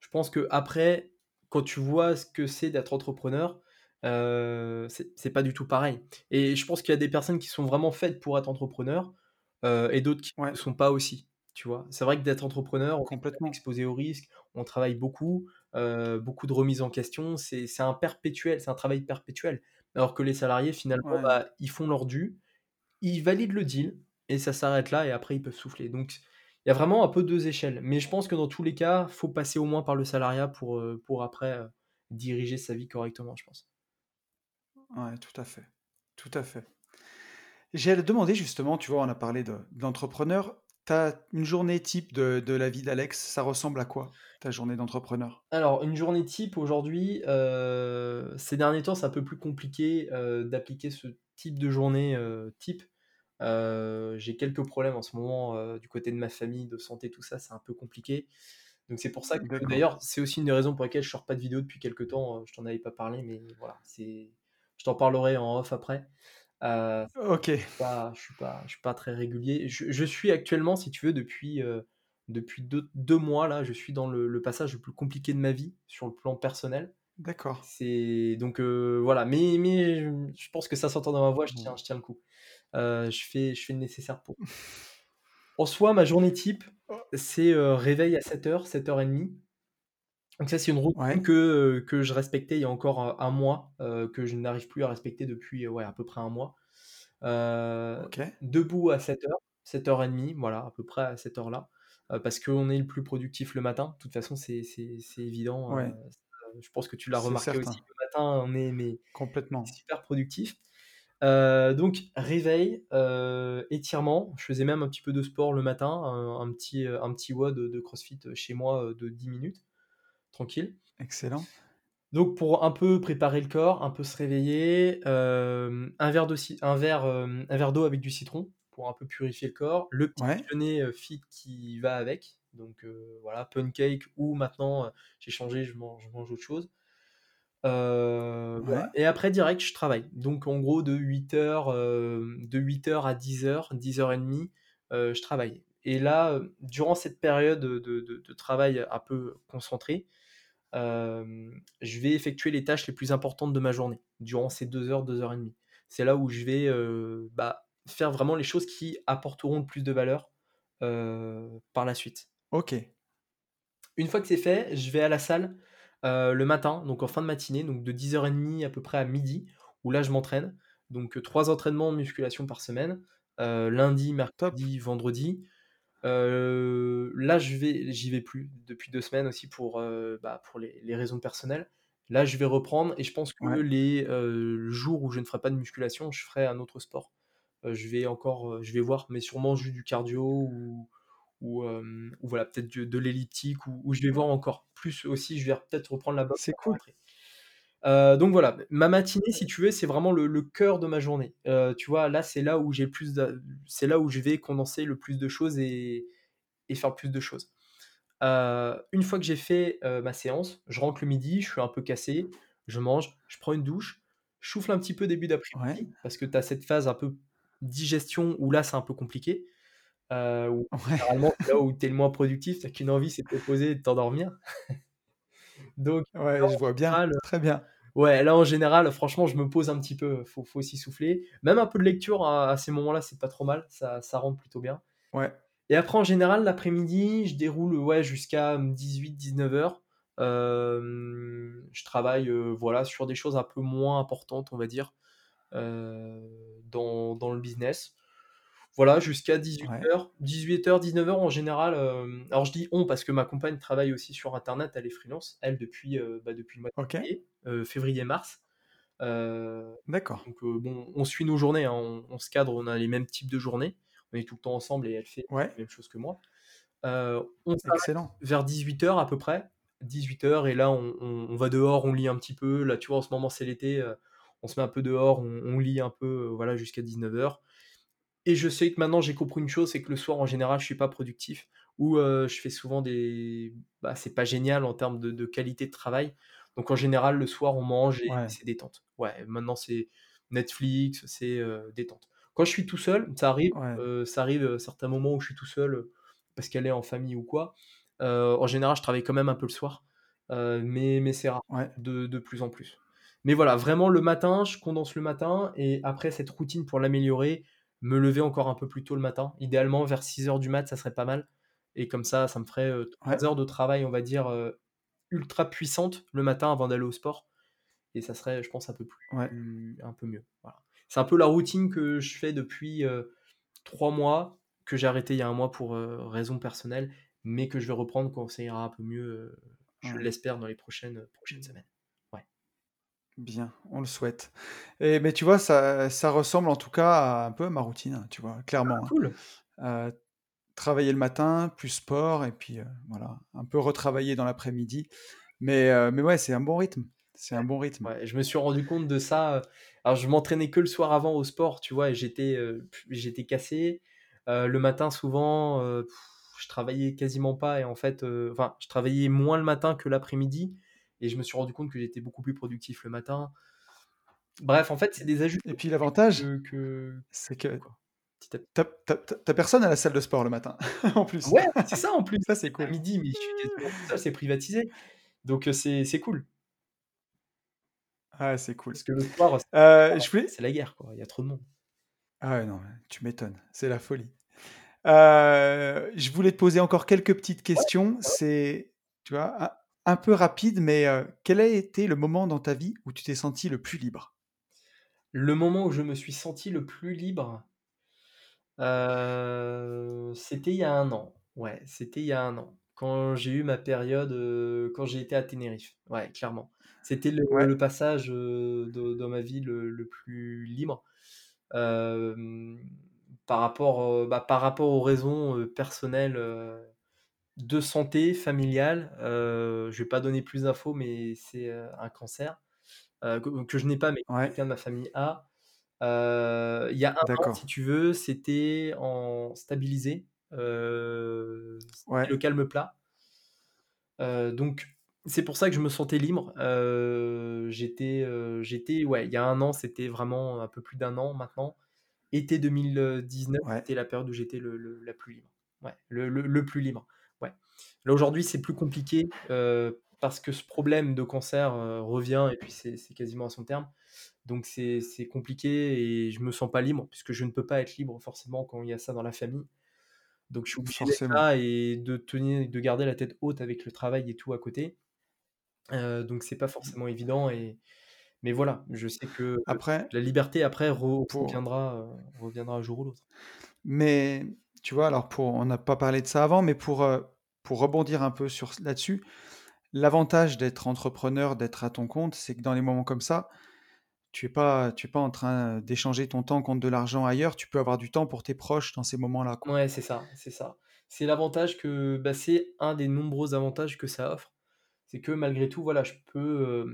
je pense qu'après, quand tu vois ce que c'est d'être entrepreneur, heu, c'est pas du tout pareil. Et je pense qu'il y a des personnes qui sont vraiment faites pour être entrepreneurs, heu, et d'autres qui ne Ouais. le sont pas aussi, tu vois? C'est vrai que d'être entrepreneur, on est Complètement. exposé au risque, on travaille beaucoup, beaucoup de remises en question, c'est un perpétuel, c'est un travail perpétuel. Alors que les salariés finalement, Ouais. bah, ils font leur dû, ils valident le deal et ça s'arrête là et après ils peuvent souffler. Donc il y a vraiment un peu 2 échelles. Mais je pense que dans tous les cas, faut passer au moins par le salariat pour, heu, pour après, heu, diriger sa vie correctement, je pense. Ouais, tout à fait. Tout à fait. J'allais demander justement, tu vois, on a parlé de d'entrepreneur. Tu as une journée type de de la vie d'Alex, ça ressemble à quoi, ta journée d'entrepreneur? Alors, une journée type aujourd'hui, heu, ces derniers temps, c'est un peu plus compliqué, heu, d'appliquer ce type de journée, heu, type. J'ai quelques problèmes en ce moment, du côté de ma famille, de santé, tout ça, c'est un peu compliqué. Donc c'est pour ça que d'ailleurs, c'est aussi une des raisons pour lesquelles je sors pas de vidéo depuis quelque temps, je t'en avais pas parlé, mais voilà, c'est je t'en parlerai en off après. Heu, OK. pas je suis pas je suis pas très régulier. Je je suis actuellement, si tu veux, depuis, heu, depuis deux 2 mois là, je suis dans le le passage le plus compliqué de ma vie, sur le plan personnel. D'accord. C'est donc heu, voilà, mais mais je pense que ça s'entend dans ma voix, je tiens je tiens le coup. Je fais je fais le nécessaire pour. En soi, ma journée type, Oh. c'est, réveil à 07:00-07:30. Donc ça, c'est une routine Ouais. que, que je respectais il y a encore, 1 mois, que je n'arrive plus à respecter depuis, ouais, à peu près 1 mois. Debout à 07:00, 07:30, voilà, à peu près à cette heure-là, heu, parce qu'on est le plus productif le matin. De toute façon, c'est c'est c'est évident, Ouais. je pense que tu l'as remarqué aussi, le matin, on est mais Complètement. super productif. Donc réveil, étirement, je faisais même un petit peu de sport le matin, un un petit, un petit WOD de CrossFit, chez moi, de 10 minutes, tranquille. Excellent. Donc pour un peu préparer le corps, un peu se réveiller, hem, un verre de ci un verre, hem, un verre d'eau avec du citron pour un peu purifier le corps. Le petit Ouais. déjeuner, heu, fit qui va avec, donc voilà, pancake ou maintenant, j'ai changé, je mange je mange autre chose. Voilà et après direct, je travaille. Donc en gros de 08:00, hem, de 08:00 à 10:00, 10:30, heu, je travaille. Et là, durant cette période, de de de travail un peu concentré, je vais effectuer les tâches les plus importantes de ma journée, durant ces 2 heures, 2 heures et demie. C'est là où je vais, bah, faire vraiment les choses qui apporteront le plus de valeur, par la suite. OK. Une fois que c'est fait, je vais à la salle, le matin, donc en fin de matinée, donc de 10:30 à peu près à 12:00 où là je m'entraîne. Donc, 3 entraînements de musculation par semaine, lundi, Top. mercredi, vendredi. Heu, là je vais j'y vais plus depuis 2 semaines aussi pour, heu, bah, pour les les raisons personnelles. Là, je vais reprendre et je pense que Ouais. les, heu, jours où je ne ferai pas de musculation, je ferai un autre sport. Je vais encore, je vais voir, mais sûrement juste du cardio ou ou voilà, peut-être de l'elliptique ou ou je vais voir encore plus aussi, je vais peut-être reprendre la boxe C'est cool. rentrée. Heu, donc voilà, ma matinée, si tu veux, c'est vraiment le le cœur de ma journée. Heu, tu vois, là, c'est là où j'ai plus c'est là où je vais condenser le plus de choses et et faire le plus de choses. Heu, une fois que j'ai fait, ma séance, je rentre le midi, je suis un peu cassé, je mange, je prends une douche, je souffle un petit peu début Ouais. d'après-midi parce que tu as cette phase un peu digestion où là, c'est un peu compliqué, où Ouais. là où tu es le moins productif, tu qu'une envie, c'est de te poser et de t'endormir. Donc Ouais, je vois bien. Très bien. Ouais, là, en général, franchement, je me pose un petit peu, faut faut aussi souffler. Même un peu de lecture à à ces moments-là, c'est pas trop mal, ça ça rentre plutôt bien. Ouais. Et après, en général, l'après-midi, je déroule, ouais, jusqu'à, mmh, 18:00-19:00. Hem, je travaille, heu, voilà, sur des choses un peu moins importantes, on va dire, heu, dans dans le business. Voilà, jusqu'à Ouais. 18:00-18:00-19:00 en général, hem, alors je dis «on» parce que ma compagne travaille aussi sur internet, elle est freelance, elle depuis, heu, bah, depuis le mois de OK. février, février-mars. Heu, D'accord. donc bon, on suit nos journées, hein, on on se cadre, on a les mêmes types de journées. On est tout le temps ensemble et elle fait Ouais. les mêmes choses que moi. On s'arrête Excellent. vers 18:00 à peu près, 18:00 et là on on on va dehors, on lit un petit peu. Là, tu vois, en ce moment, c'est l'été, on se met un peu dehors, on on lit un peu, voilà, jusqu'à 19:00 et je sais que maintenant j'ai compris une chose, c'est que le soir, en général, je suis pas productif ou heu, je fais souvent des bah, c'est pas génial en termes de de qualité de travail. Donc en général, le soir, on mange et Ouais. c'est détente. Ouais, maintenant c'est Netflix, c'est, heu, détente. Quand je suis tout seul, ça arrive, Ouais. heu, ça arrive, heu, certains moments où je suis tout seul, parce qu'elle est en famille ou quoi. En général, je travaille quand même un peu le soir, mais mais c'est rare, Ouais. de de plus en plus. Mais voilà, vraiment le matin, je condense le matin et après cette routine pour l'améliorer, me lever encore un peu plus tôt le matin. Idéalement vers 6:00 du mat, ça serait pas mal et comme ça, ça me ferait, heu, Ouais. 3 heures de travail, on va dire, ultra puissantes le matin avant d'aller au sport et ça serait, je pense, un peu Ouais. plus un peu mieux, voilà. C'est un peu la routine que je fais depuis, heu, 3 mois, que j'ai arrêté il y a 1 mois pour, heu, raisons personnelles, mais que je vais reprendre quand ça ira un peu mieux, je Ouais. l'espère dans les prochaines Mmh. semaines. Bien, on le souhaite et mais tu vois, ça ça ressemble en tout cas à un peu à ma routine, hein, tu vois? Ah Clairement, cool! hein. Heu, travailler le matin, plus sport et puis, heu, voilà, un peu retravailler dans l'après-midi. Mais, heu, mais ouais, c'est un bon rythme, c'est un bon rythme. Ouais, je me suis rendu compte de ça, alors je m'entraînais que le soir avant au sport, tu vois? Et j'étais, j'étais cassé. Le matin souvent, je travaillais quasiment pas et en fait, enfin, je travaillais moins le matin que l'après-midi et je me suis rendu compte que j'étais beaucoup plus productif le matin. Bref, en fait, c'est des Et ajustements puis l'avantage, que que c'est que quoi, petit à petit. tu as tu as tu as personne à la salle de sport le matin, en plus. Ouais, c'est ça en plus! Ça, c'est À cool. midi, mais je suis seul, c'est privatisé. Donc, heu, c'est cool. Ah, c'est cool. Parce que le soir, voulais c'est la guerre, quoi, il y a trop de monde. ah ouais, non, tu m'étonnes, c'est la folie. Heu, je voulais te poser encore quelques petites Ouais, questions. ouais. C'est, tu vois, un un peu rapide, mais, quel a été le moment dans ta vie où tu t'es senti le plus libre? Le moment où je me suis senti le plus libre? C'était il y a 1 an. Ouais, c'était il y a 1 an. Quand j'ai eu ma période, quand j'ai été à Tenerife. Ouais, clairement. C'était le Ouais, le passage, de dans ma vie le le plus libre. Par rapport, bah, par rapport aux raisons, personnelles, de santé, familiales. Heu, je vais pas donner plus d'infos, mais c'est, heu, un cancer, heu, que que je n'ai pas, mais que ouais, quelqu'un de ma famille a. Heu, il y a 1 an, d'accord. si tu veux, c'était en stabilisé, heu, c'était Ouais, le calme plat. Donc c'est pour ça que je me sentais libre. J'étais, j'étais ouais, il y a 1 an, c'était vraiment un peu plus d'1 an maintenant. Été 2019, ouais, c'était la période où j'étais le le la plus libre. Ouais, le le le plus libre. Là, aujourd'hui, c'est plus compliqué, parce que ce problème de cancer, revient et puis c'est quasiment à son terme. Donc c'est compliqué et je me sens pas libre puisque je ne peux pas être libre forcément quand il y a ça dans la famille. Donc je suis obligé d'être là et de tenir de garder la tête haute avec le travail et tout à côté. Heu, donc c'est pas forcément évident et mais voilà, je sais que Après, la liberté après re pour reviendra, reviendra un jour ou l'autre. mais tu vois, alors pour on n'a pas parlé de ça avant, mais pour, pour rebondir un peu sur là-dessus, l'avantage d'être entrepreneur, d'être à ton compte, c'est que dans les moments comme ça, tu es pas tu es pas en train d'échanger ton temps contre de l'argent ailleurs, tu peux avoir du temps pour tes proches dans ces moments-là. Ouais, c'est ça, c'est ça. C'est l'avantage que bah, c'est un des nombreux avantages que ça offre. C'est que malgré tout, voilà, je peux,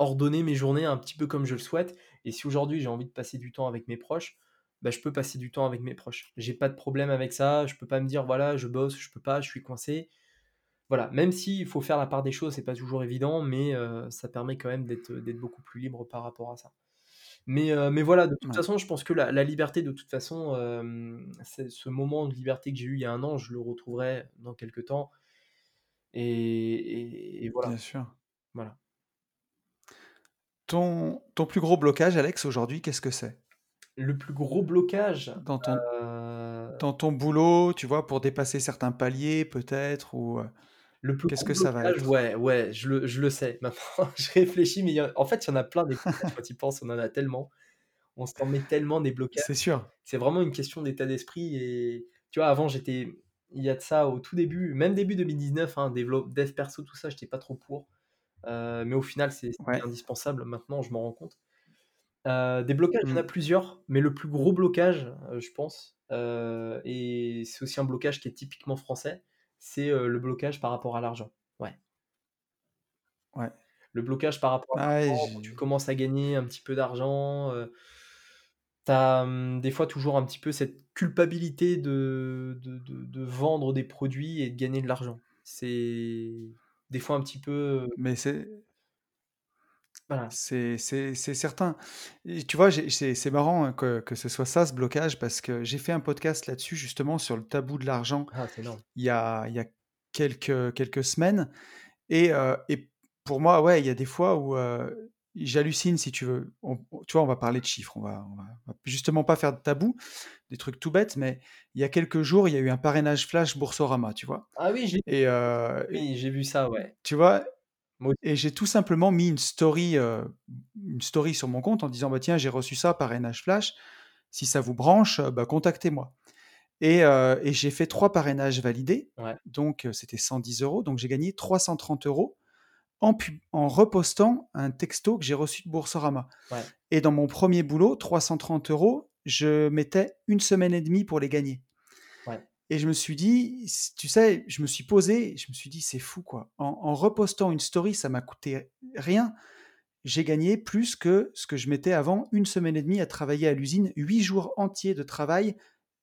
ordonner mes journées un petit peu comme je le souhaite et si aujourd'hui j'ai envie de passer du temps avec mes proches, bah, je peux passer du temps avec mes proches. J'ai pas de problème avec ça, je peux pas me dire: «Voilà, je bosse, je peux pas, je suis coincé». Voilà, même s'il faut faire la part des choses, c'est pas toujours évident, mais heu, ça permet quand même d'être, d'être beaucoup plus libre par rapport à ça. Mais heu, mais voilà, de toute Ouais, façon, je pense que la la liberté, de toute façon, ce moment de liberté que j'ai eu il y a 1 an, je le retrouverai dans quelque temps et et et voilà, bien sûr. voilà. Ton ton plus gros blocage, Alex, aujourd'hui, qu'est-ce que c'est? Le plus gros blocage, Dans ton dans ton boulot, tu vois, pour dépasser certains paliers peut-être ou, heu, le plus qu'est-ce que ça va être? ouais, ouais, je le je le sais. Maintenant, je réfléchis, mais a en fait, il y en a plein des blocages quand tu y penses, on en a tellement. On s'en met tellement des blocages. C'est sûr. C'est vraiment une question d'état d'esprit et tu vois, avant, j'étais il y a de ça au tout début, même début 2019, hein, développe dev perso, tout ça, j'étais pas trop pour. Euh, mais au final, c'est c'est Ouais. indispensable. Maintenant, je m'en rends compte. Des blocages, il y en a Mmh. plusieurs, mais le plus gros blocage, je pense, et c'est aussi un blocage qui est typiquement français, c'est, le blocage par rapport à l'argent. Ouais. Ouais. Le blocage par rapport à Ah l'argent, tu commences à gagner un petit peu d'argent, heu, tu as, mmh, des fois toujours un petit peu cette culpabilité de de de de vendre des produits et de gagner de l'argent. C'est des fois un petit peu, mais c'est voilà. c'est certain et tu vois, c'est marrant, hein, que que ce soit ça, ce blocage, parce que j'ai fait un podcast là-dessus, justement, sur le tabou de l'argent, Ah, il y a il y a quelques quelques semaines et heu et pour moi, ouais, il y a des fois où, heu, j'hallucine, si tu veux. On tu vois, on va parler de chiffres, on va on va on va justement pas faire de tabou, des trucs tout bêtes, mais il y a quelques jours, il y a eu un parrainage flash Boursorama, tu vois? Ah oui, j'ai oui, j'ai vu ça, ouais. tu vois? Et j'ai tout simplement mis une story, heu, une story sur mon compte en disant: «Bah, tiens, j'ai reçu ça, parrainage flash. Si ça vous branche, heu, bah, contactez-moi» et heu et j'ai fait 3 parrainages validés, ouais, donc c'était 110 €, donc j'ai gagné 330 € en pub en repostant un texto que j'ai reçu de Boursorama. Ouais, et dans mon premier boulot, 330 €, je mettais une semaine et demie pour les gagner et je me suis dit, tu sais, je me suis posé, je me suis dit: «C'est fou, quoi». En en repostant une story, ça m'a coûté rien. J'ai gagné plus que ce que je mettais avant une semaine et demie à travailler à l'usine, 8 jours entiers de travail,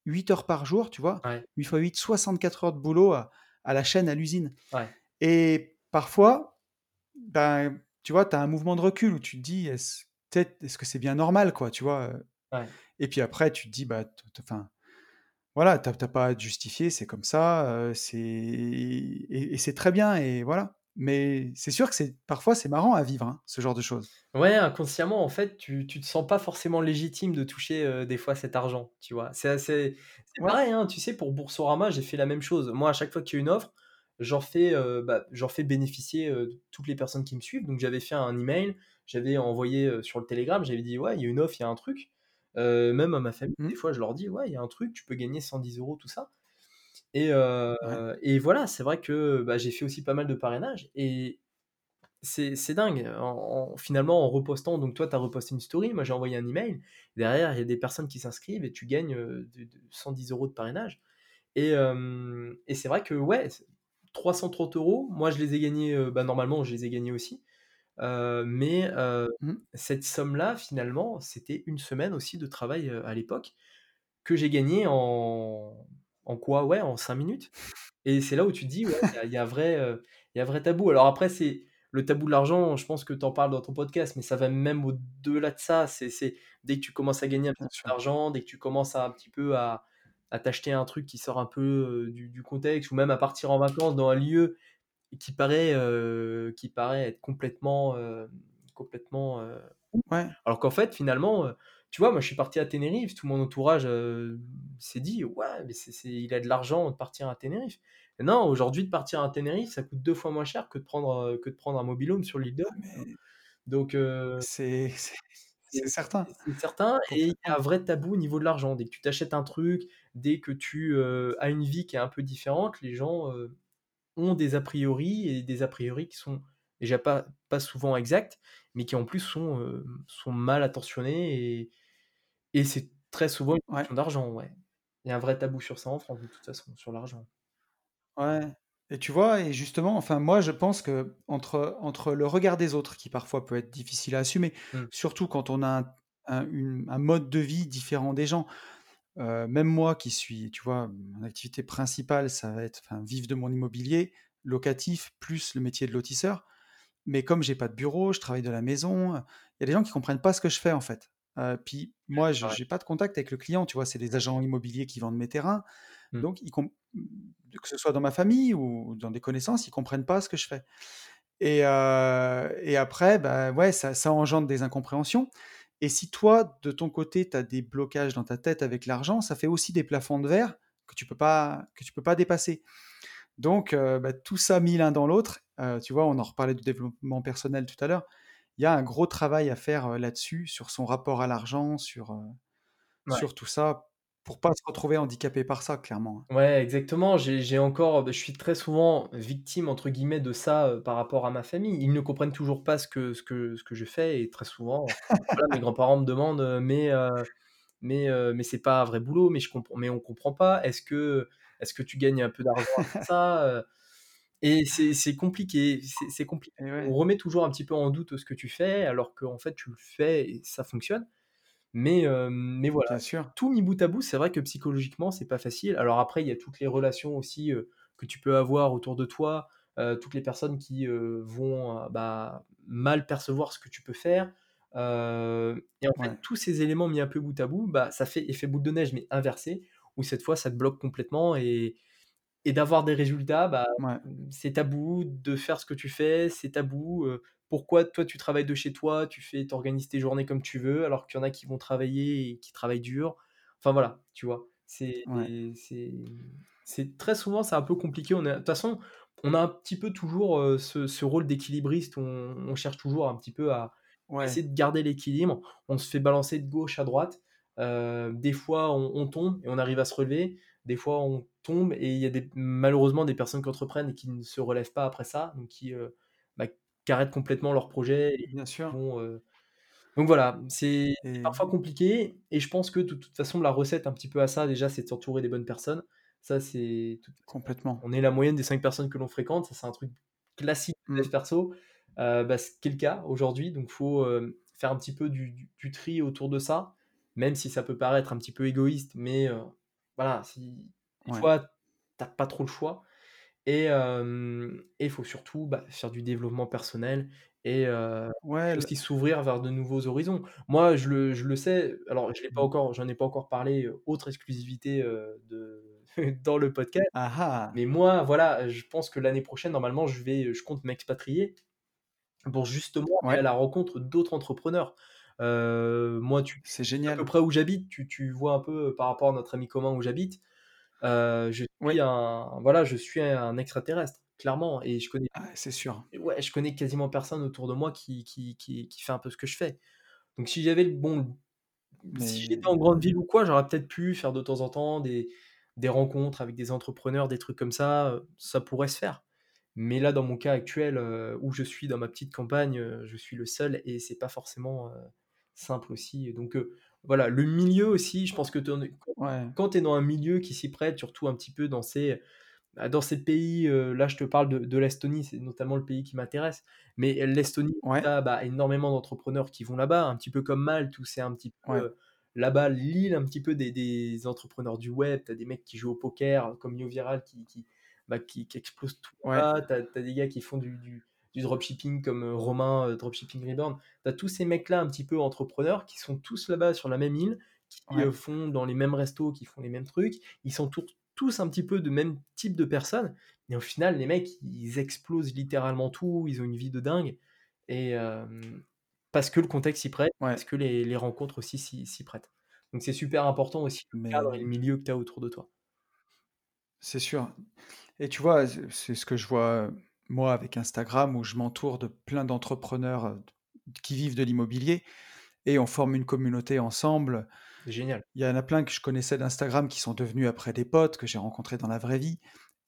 8 heures par jour, tu vois? ouais, 8 fois 8, 64 heures de boulot à à la chaîne, à l'usine ouais, et parfois, ben, tu vois, tu as un mouvement de recul où tu te dis: «Est-ce peut-être est-ce que c'est bien normal, quoi?» tu vois? Ouais. et puis après tu te dis: «Bah, enfin, voilà, tu as tu as pas à te justifier, c'est comme ça, c'est et et c'est très bien» et voilà. Mais c'est sûr que c'est parfois c'est marrant à vivre, hein, ce genre de choses. Ouais, inconsciemment, en fait, tu tu te sens pas forcément légitime de toucher, des fois cet argent, tu vois? C'est assez c'est Ouais. pareil, hein, tu sais, pour Boursorama, j'ai fait la même chose. Moi, à chaque fois qu'il y a une offre, j'en fais, bah, j'en fais bénéficier, toutes les personnes qui me suivent. Donc j'avais fait un email, j'avais envoyé, sur le Telegram, j'avais dit: «Ouais, il y a une offre, il y a un truc». Heu, même à ma famille, Mmh. des fois, je leur dis: «Ouais, il y a un truc, tu peux gagner 110 euros tout ça» et Ouais. et voilà, c'est vrai que, bah, j'ai fait aussi pas mal de parrainage et c'est c'est dingue, en en finalement, en repostant donc toi, tu as reposté une story, moi j'ai envoyé un email. Derrière, il y a des personnes qui s'inscrivent et tu gagnes, heu, de de 110 € de parrainage et et c'est vrai que, ouais, c 330 €, moi je les ai gagnés, bah, normalement, je les ai gagnés aussi, mais Mmh. cette somme-là, finalement, c'était une semaine aussi de travail, à l'époque, que j'ai gagné en en quoi? Ouais, en 5 minutes. Et c'est là où tu te dis: «Ouais, il y a y a vrai, y a vrai tabou». Alors après, c'est le tabou de l'argent, je pense que tu en parles dans ton podcast, mais ça va même au-delà de ça. C'est dès que tu commences à gagner un petit peu d'argent, dès que tu commences à un petit peu à à t'acheter un truc qui sort un peu, du contexte ou même à partir en vacances dans un lieu qui paraît, qui paraît être complètement, complètement, Ouais, alors qu'en fait, finalement, tu vois, moi, je suis parti à Tenerife, tout mon entourage, s'est dit: «Ouais, mais c'est c'est il a de l'argent de partir à Tenerife». Non, aujourd'hui, de partir à Tenerife, ça coûte 2 fois moins cher que de prendre, que de prendre un mobil-home sur l'île de ah Ré, mais donc c'est c'est c'est c'est certain, c'est certain et il y a un complètement. vrai tabou au niveau de l'argent. Dès que tu t'achètes un truc, dès que tu, as une vie qui est un peu différente, les gens, ont des a priori et des a priori qui sont déjà pas pas souvent exacts, mais qui en plus sont, heu, sont mal intentionnés et et c'est très souvent une Ouais, question d'argent, ouais. Il y a un vrai tabou sur ça en France, de toute façon, sur l'argent. ouais et tu vois? Et justement, enfin, moi, je pense que entre entre le regard des autres qui parfois peut être difficile à assumer, Mmh. surtout quand on a un un une un mode de vie différent des gens. Même moi qui suis tu vois? Mon activité principale, ça va être enfin, vivre de mon immobilier locatif, plus le métier de lotisseur. Mais comme j'ai pas de bureau, je travaille de la maison, il y a des gens qui comprennent pas ce que je fais, en fait. Puis moi, je j'ai pas de contact avec le client, tu vois? C'est des agents immobiliers qui vendent mes terrains, Mmh. donc ils que ce soit dans ma famille ou dans des connaissances, ils comprennent pas ce que je fais et après, bah, ouais, ça ça engendre des incompréhensions et si toi, de ton côté, tu as des blocages dans ta tête avec l'argent, ça fait aussi des plafonds de verre que tu peux pas que tu peux pas dépasser. Donc heu, bah, tout ça mis l'un dans l'autre, heu, tu vois, on en reparlait du développement personnel tout à l'heure. il y a un gros travail à faire, heu, là-dessus, sur son rapport à l'argent, sur, Ouais. sur tout ça, pour pas se retrouver handicapé par ça, clairement, hein. Ouais, exactement. J'ai encore bah, je suis très souvent «victime» entre guillemets de ça, heu, par rapport à ma famille. Ils ne comprennent toujours pas ce que ce que ce que je fais et très souvent, voilà, mes grands-parents me demandent, heu: «Mais, heu mais, heu, mais c'est pas un vrai boulot, mais je comprends mais on comprend pas. Est-ce que est-ce que tu gagnes un peu d'argent avec ça, heu?» et c'est compliqué, c'est compliqué. On remet toujours un petit peu en doute ce que tu fais, alors qu'en fait tu le fais et ça fonctionne. Mais, hem, mais voilà, bien sûr. tout mis bout à bout, c'est vrai que psychologiquement, c'est pas facile. Alors après, il y a toutes les relations aussi, que tu peux avoir autour de toi, toutes les personnes qui, vont, bah, mal percevoir ce que tu peux faire, et en fait, tous ces éléments mis un peu bout à bout, bah, ça fait effet boule de neige, mais inversé, où cette fois, ça te bloque complètement et et d'avoir des résultats, bah, ouais, c'est tabou de faire ce que tu fais, c'est tabou, pourquoi toi tu travailles de chez toi, tu fais tu organises tes journées comme tu veux, alors qu'il y en a qui vont travailler et qui travaillent dur. Enfin voilà, tu vois? C'est ouais, c'est c'est très souvent c'est un peu compliqué. On de toute façon, on a un petit peu toujours, heu, ce ce rôle d'équilibriste. On on cherche toujours un petit peu à ouais, essayer de garder l'équilibre. On se fait balancer de gauche à droite. Heu, des fois on on tombe et on arrive à se relever. Des fois, on tombe et il y a des malheureusement des personnes qui entreprennent et qui ne se relèvent pas après ça, donc qui, heu, bah, qui arrêtent complètement leur projet et bien sûr vont, donc voilà, c'est et parfois compliqué et je pense que de toute façon la recette un petit peu à ça déjà, c'est de s'entourer des bonnes personnes. Ça, c'est de façon, complètement. on est la moyenne des 5 personnes que l'on fréquente, ça c'est un truc classique du Mmh, perso, bah, ce qui est le cas aujourd'hui, donc faut, faire un petit peu du du du tri autour de ça, même si ça peut paraître un petit peu égoïste, mais voilà, si des ouais. fois, tu as pas trop le choix et il faut surtout, bah, faire du développement personnel et Ouais, aussi s'ouvrir vers de nouveaux horizons. Moi, je le je le sais, alors je l'ai pas mmh. encore j'en ai pas encore parlé, autre exclusivité, de dans le podcast, Ah ah! mais moi, voilà, je pense que l'année prochaine, normalement, je vais je compte m'expatrier pour justement aller à la rencontre d'autres entrepreneurs. Moi, tu c'est sais à peu génial. près où j'habite, tu tu vois un peu, par rapport à notre ami commun où j'habite. Heu, je Oui, suis un voilà, je suis un extraterrestre, clairement et je connais ah, c'est sûr. ouais, je connais quasiment personne autour de moi qui qui qui qui fait un peu ce que je fais. Donc si j'avais le bon si j'étais en grande ville ou quoi, j'aurais peut-être pu faire de temps en temps des des rencontres avec des entrepreneurs, des trucs comme ça, ça pourrait se faire. Mais là, dans mon cas actuel, où je suis dans ma petite campagne, je suis le seul et c'est pas forcément, simple aussi. Donc, voilà, le milieu aussi, je pense que tu ouais, quand tu es dans un milieu qui s'y prête, surtout un petit peu dans ces bah, dans ces pays, heu, là, je te parle de de l'Estonie, c'est notamment le pays qui m'intéresse. Mais l'Estonie, tu ouais, as, bah, énormément d'entrepreneurs qui vont là-bas, un petit peu comme Malte où c'est un petit peu, ouais, heu, là-bas, l'île un petit peu des des entrepreneurs du web. Tu as des mecs qui jouent au poker comme YoViral qui qui, bah, qui qui explosent tout là-bas. Tu as tu as des gars qui font du du du dropshipping comme, heu, Romain, heu, Dropshipping Reborn. Tu as tous ces mecs-là un petit peu entrepreneurs qui sont tous là-bas sur la même île, qui, ouais, heu, font dans les mêmes restos, qui font les mêmes trucs. Ils sont tous tous un petit peu de même type de personnes, mais au final, les mecs, ils explosent littéralement tout, ils ont une vie de dingue et parce que le contexte s'y prête, ouais. parce que les les rencontres aussi s'y prêtent. Donc c'est super important aussi le cadre et le milieu que tu as autour de toi. c'est sûr et tu vois, c'est ce que je vois, moi, avec Instagram où je m'entoure de plein d'entrepreneurs, heu, qui vivent de l'immobilier et on forme une communauté ensemble. C'est génial. Il y en a plein que je connaissais d'Instagram qui sont devenus après des potes, que j'ai rencontrés dans la vraie vie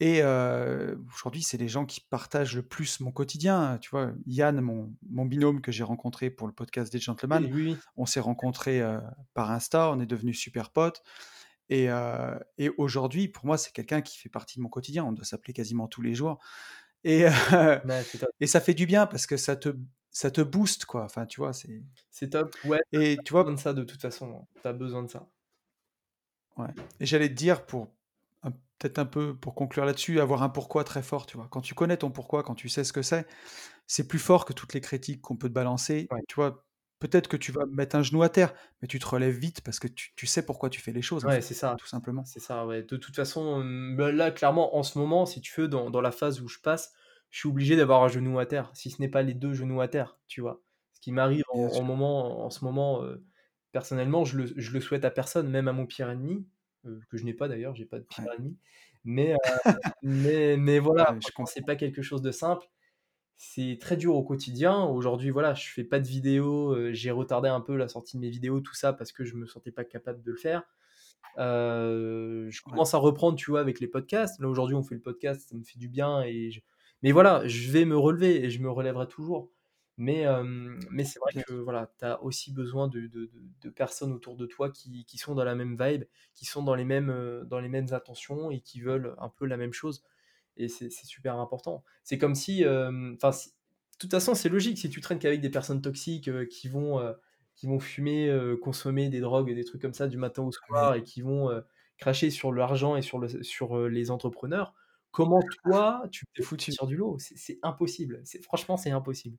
et heu, aujourd'hui, c'est les gens qui partagent le plus mon quotidien, tu vois? Yann, mon mon binôme que j'ai rencontré pour le podcast des gentlemen, Oui, on s'est rencontrés, heu, par Insta, on est devenus super potes et et aujourd'hui, pour moi, c'est quelqu'un qui fait partie de mon quotidien. On doit s'appeler quasiment tous les jours et Ouais, top. et ça fait du bien parce que ça te ça te booste, quoi. Enfin, tu vois? C'est C'est top. Ouais, et tu as besoin vois? de ça de toute façon, tu as besoin de ça. Ouais et j'allais te dire pour peut-être un peu pour conclure là-dessus, avoir un pourquoi très fort, tu vois? Quand tu connais ton pourquoi, quand tu sais ce que c'est, c'est plus fort que toutes les critiques qu'on peut te balancer, Ouais. tu vois? Peut-être que tu vas mettre un genou à terre, mais tu te relèves vite parce que tu tu sais pourquoi tu fais les choses, en Ouais, fait, c'est ça. tout simplement. C'est ça, ouais. De toute façon, hem, bah, là, clairement, en ce moment, si tu veux, dans dans la phase où je passe, je suis obligé d'avoir un genou à terre, si ce n'est pas les 2 genoux à terre, tu vois? Ce qui m'arrive en moment en ce moment, personnellement, je le je le souhaite à personne, même à mon pire ennemi, que je n'ai pas d'ailleurs, j'ai pas de pire Ouais. ennemi. Mais, heu, mais mais voilà, Ouais, je c'est pas quelque chose de simple. C'est très dur au quotidien. Aujourd'hui, voilà, je fais pas de vidéos, heu, j'ai retardé un peu la sortie de mes vidéos, tout ça, parce que je me sentais pas capable de le faire. Heu, je commence à reprendre, tu vois, avec les podcasts. Là, aujourd'hui, on fait le podcast, ça me fait du bien et je mais voilà, je vais me relever et je me relèverai toujours. Mais, hem, mais c'est vrai que, voilà, tu as aussi besoin de de personnes autour de toi qui qui sont dans la même vibe, qui sont dans les mêmes, dans les mêmes intentions et qui veulent un peu la même chose et c'est super important. C'est comme si, hem, enfin, si de toute façon, c'est logique, si tu traînes qu'avec des personnes toxiques, heu, qui vont, heu, qui vont fumer, consommer des drogues et des trucs comme ça du matin au soir et qui vont, cracher sur l'argent et sur le sur, les entrepreneurs, comment toi, tu peux foutu. sortir du lot? C'est impossible. Franchement, c'est impossible.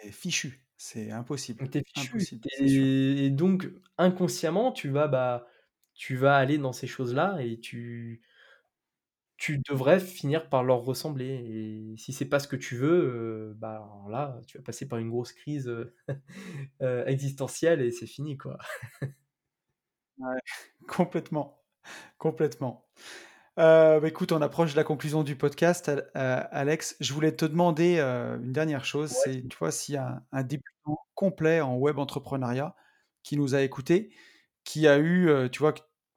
Tu fichu. C'est impossible. Tu fichu Impossible, et donc inconsciemment, tu vas, bah, tu vas aller dans ces choses-là et tu tu devrais finir par leur ressembler et si c'est pas ce que tu veux, bah, là, tu vas passer par une grosse crise, existentielle et c'est fini, quoi. Ouais, complètement, complètement. Heu, bah, écoute, on approche de la conclusion du podcast, heu, Alex. Je voulais te demander, une dernière chose, Ouais, c'est, tu vois, s'il y a un un débutant complet en web entrepreneuriat qui nous a écoutés, qui a eu, tu vois,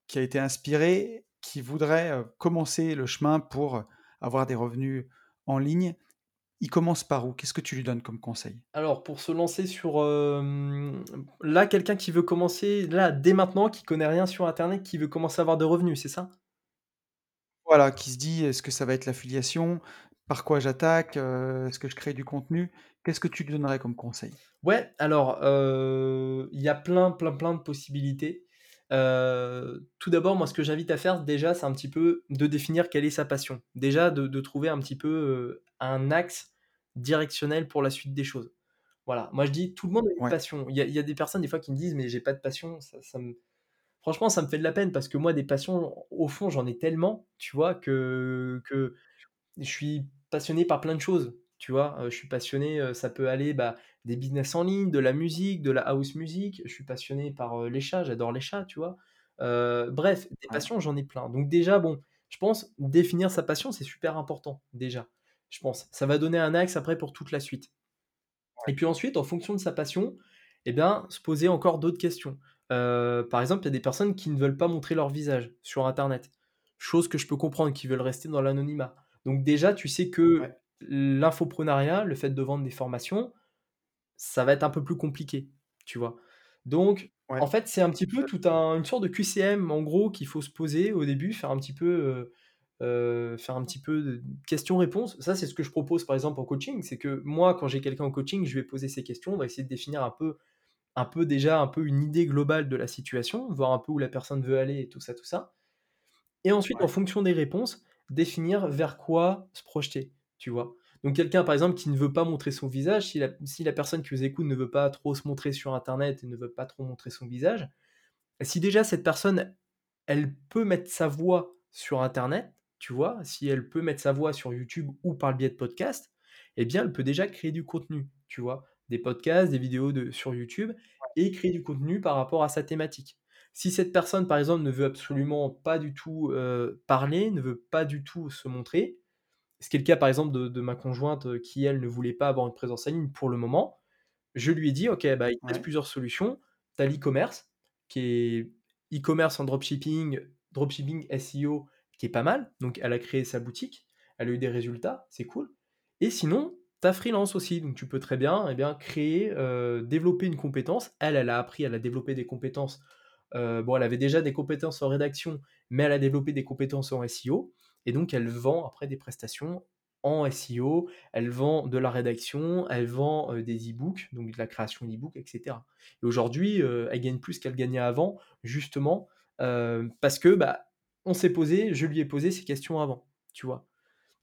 qui a été inspiré, qui voudrait, commencer le chemin pour, avoir des revenus en ligne, il commence par où? Qu'est-ce que tu lui donnes comme conseil? Alors pour se lancer sur, là, quelqu'un qui veut commencer, là, dès maintenant, qui connaît rien sur internet, qui veut commencer à avoir de revenus, c'est ça? Voilà, qui se dit: «Est-ce que ça va être l'affiliation? Par quoi j'attaque? Est-ce que je crée du contenu?» qu'est-ce que tu lui donnerais comme conseil? Ouais, alors, il y a plein, plein, plein de possibilités. Heu, tout d'abord, moi, ce que j'invite à faire, déjà, c'est un petit peu de définir quelle est sa passion. Déjà, de de trouver un petit peu, heu, un axe directionnel pour la suite des choses. Voilà, moi, je dis: «Tout le monde a une Ouais, passion». Il y a il y a des personnes, des fois, qui me disent: «Mais j'ai pas de passion». Ça ça me franchement, ça me fait de la peine parce que moi, des passions, au fond, j'en ai tellement, tu vois? Que que je suis passionné par plein de choses, tu vois? Heu, je suis passionné, ça peut aller, bah, des business en ligne, de la musique, de la house music. Je suis passionné par, heu, les chats, j'adore les chats, tu vois? Heu, bref, des passions, j'en ai plein. Donc déjà, bon, je pense définir sa passion, c'est super important, déjà, je pense. Ça va donner un axe après pour toute la suite. Et puis ensuite, en fonction de sa passion, eh bien, se poser encore d'autres questions. Heu, par exemple, il y a des personnes qui ne veulent pas montrer leur visage sur internet. Chose que je peux comprendre, qui veulent rester dans l'anonymat. Donc déjà, tu sais que ouais, l'infoprenariat, le fait de vendre des formations, ça va être un peu plus compliqué, tu vois? Donc ouais, en fait, c'est un petit peu tout un une sorte de QCM, en gros, qu'il faut se poser au début, faire un petit peu, heu heu, faire un petit peu de questions-réponses. Ça, c'est ce que je propose, par exemple, en coaching. C'est que moi, quand j'ai quelqu'un en coaching, je vais poser ces questions, on va essayer de définir un peu un peu déjà, un peu une idée globale de la situation, voir un peu où la personne veut aller et tout ça, tout ça. Et ensuite, en fonction des réponses, définir vers quoi se projeter, tu vois? Donc quelqu'un, par exemple, qui ne veut pas montrer son visage, si la personne qui vous écoute ne veut pas trop se montrer sur internet et ne veut pas trop montrer son visage, si déjà cette personne, elle peut mettre sa voix sur internet, tu vois? Si elle peut mettre sa voix sur YouTube ou par le biais de podcasts, eh bien, elle peut déjà créer du contenu, tu vois? Des podcasts, des vidéos sur YouTube et créer du contenu par rapport à sa thématique. Si cette personne, par exemple, ne veut absolument pas du tout, heu, parler, ne veut pas du tout se montrer, ce qui est le cas, par exemple, de de ma conjointe, heu, qui, elle, ne voulait pas avoir une présence en ligne pour le moment, je lui ai dit: «OK, bah, il te reste ouais, plusieurs solutions. Tu as l'e-commerce, qui est e-commerce en dropshipping, dropshipping SEO, qui est pas mal». Donc elle a créé sa boutique, elle a eu des résultats, c'est cool. Et sinon, tu as freelance aussi, donc tu peux très bien, eh bien, créer, heu, développer une compétence. Elle, elle a appris, elle a développé des compétences, heu, bon, elle avait déjà des compétences en rédaction, mais elle a développé des compétences en SEO et donc elle vend après des prestations en SEO, elle vend de la rédaction, elle vend, des e-books, donc de la création d'e-books et cetera. Et aujourd'hui, elle gagne plus qu'elle gagnait avant, justement, parce que, bah, on s'est posé je lui ai posé ces questions avant, tu vois?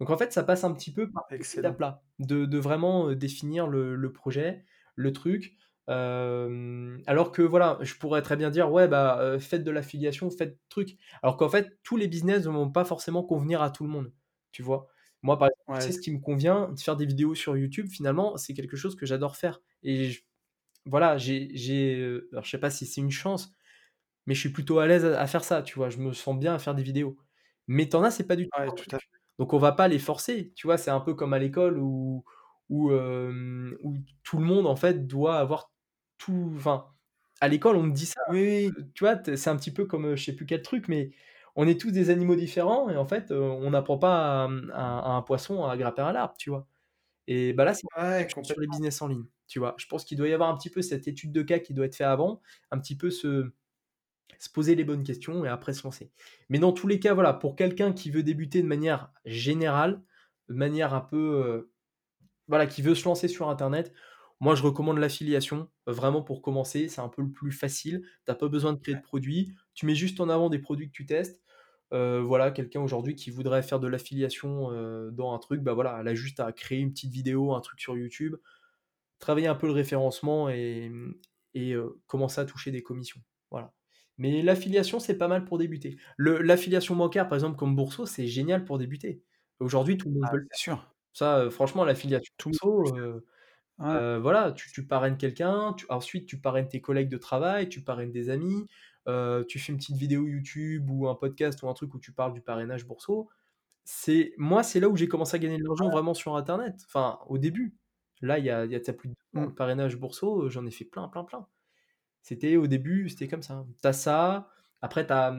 Donc en fait, ça passe un petit peu par ces excellent. étapes-là, de de vraiment, définir le le projet, le truc, alors que voilà, je pourrais très bien dire: «Ouais, bah, faites de l'affiliation, faites truc», alors qu'en fait, tous les business ne vont pas forcément convenir à tout le monde, tu vois? Moi, par exemple, je Ouais, ce qui me convient, de faire des vidéos sur YouTube, finalement, c'est quelque chose que j'adore faire et j voilà, j'ai alors je sais pas si c'est une chance, mais je suis plutôt à l'aise à à faire ça, tu vois? Je me sens bien à faire des vidéos. Mais tu en as, c'est pas du tout ouais, leur tout à truc. Donc on va pas les forcer, tu vois? C'est un peu comme à l'école où où tout le monde en fait doit avoir tout enfin, à l'école on me dit ça, Oui, oui. heu, tu vois? C'est un petit peu comme, heu, je sais plus quel truc, mais on est tous des animaux différents et en fait, heu, on n'apprend pas à, à à un poisson à grimper un arbre, tu vois? Et bah, là, c'est Ouais, sur les business en ligne, tu vois? Je pense qu'il doit y avoir un petit peu cette étude de cas qui doit être fait avant, un petit peu se se poser les bonnes questions et après se lancer. Mais dans tous les cas, voilà, pour quelqu'un qui veut débuter de manière générale, de manière un peu, voilà, qui veut se lancer sur internet, moi je recommande l'affiliation, vraiment pour commencer, c'est un peu le plus facile. Tu as pas besoin de créer de produits, tu mets juste en avant des produits que tu testes. Heu, voilà, quelqu'un aujourd'hui qui voudrait faire de l'affiliation, heu, dans un truc, bah, voilà, elle a juste à créer une petite vidéo, un truc sur YouTube, travailler un peu le référencement et commencer à toucher des commissions. Voilà. Mais l'affiliation, c'est pas mal pour débuter. L'affiliation bancaire, par exemple, comme Bourso, c'est génial pour débuter. Aujourd'hui, tout le monde Ah, peut le faire. sûr. Ça, franchement, l'affiliation Tout le monde Ouais. heu, voilà, tu tu parraines quelqu'un, ensuite tu parraines tes collègues de travail, tu parraines des amis, heu, tu fais une petite vidéo YouTube ou un podcast ou un truc où tu parles du parrainage Bourso. C'est moi, c'est là où j'ai commencé à gagner de l'argent vraiment sur internet, enfin, au début. Là, il y a y a plus de 2 ans, Mmh. le parrainage Bourso, heu, j'en ai fait plein, plein, plein. C'était au début, c'était comme ça. Tu as ça, après tu as,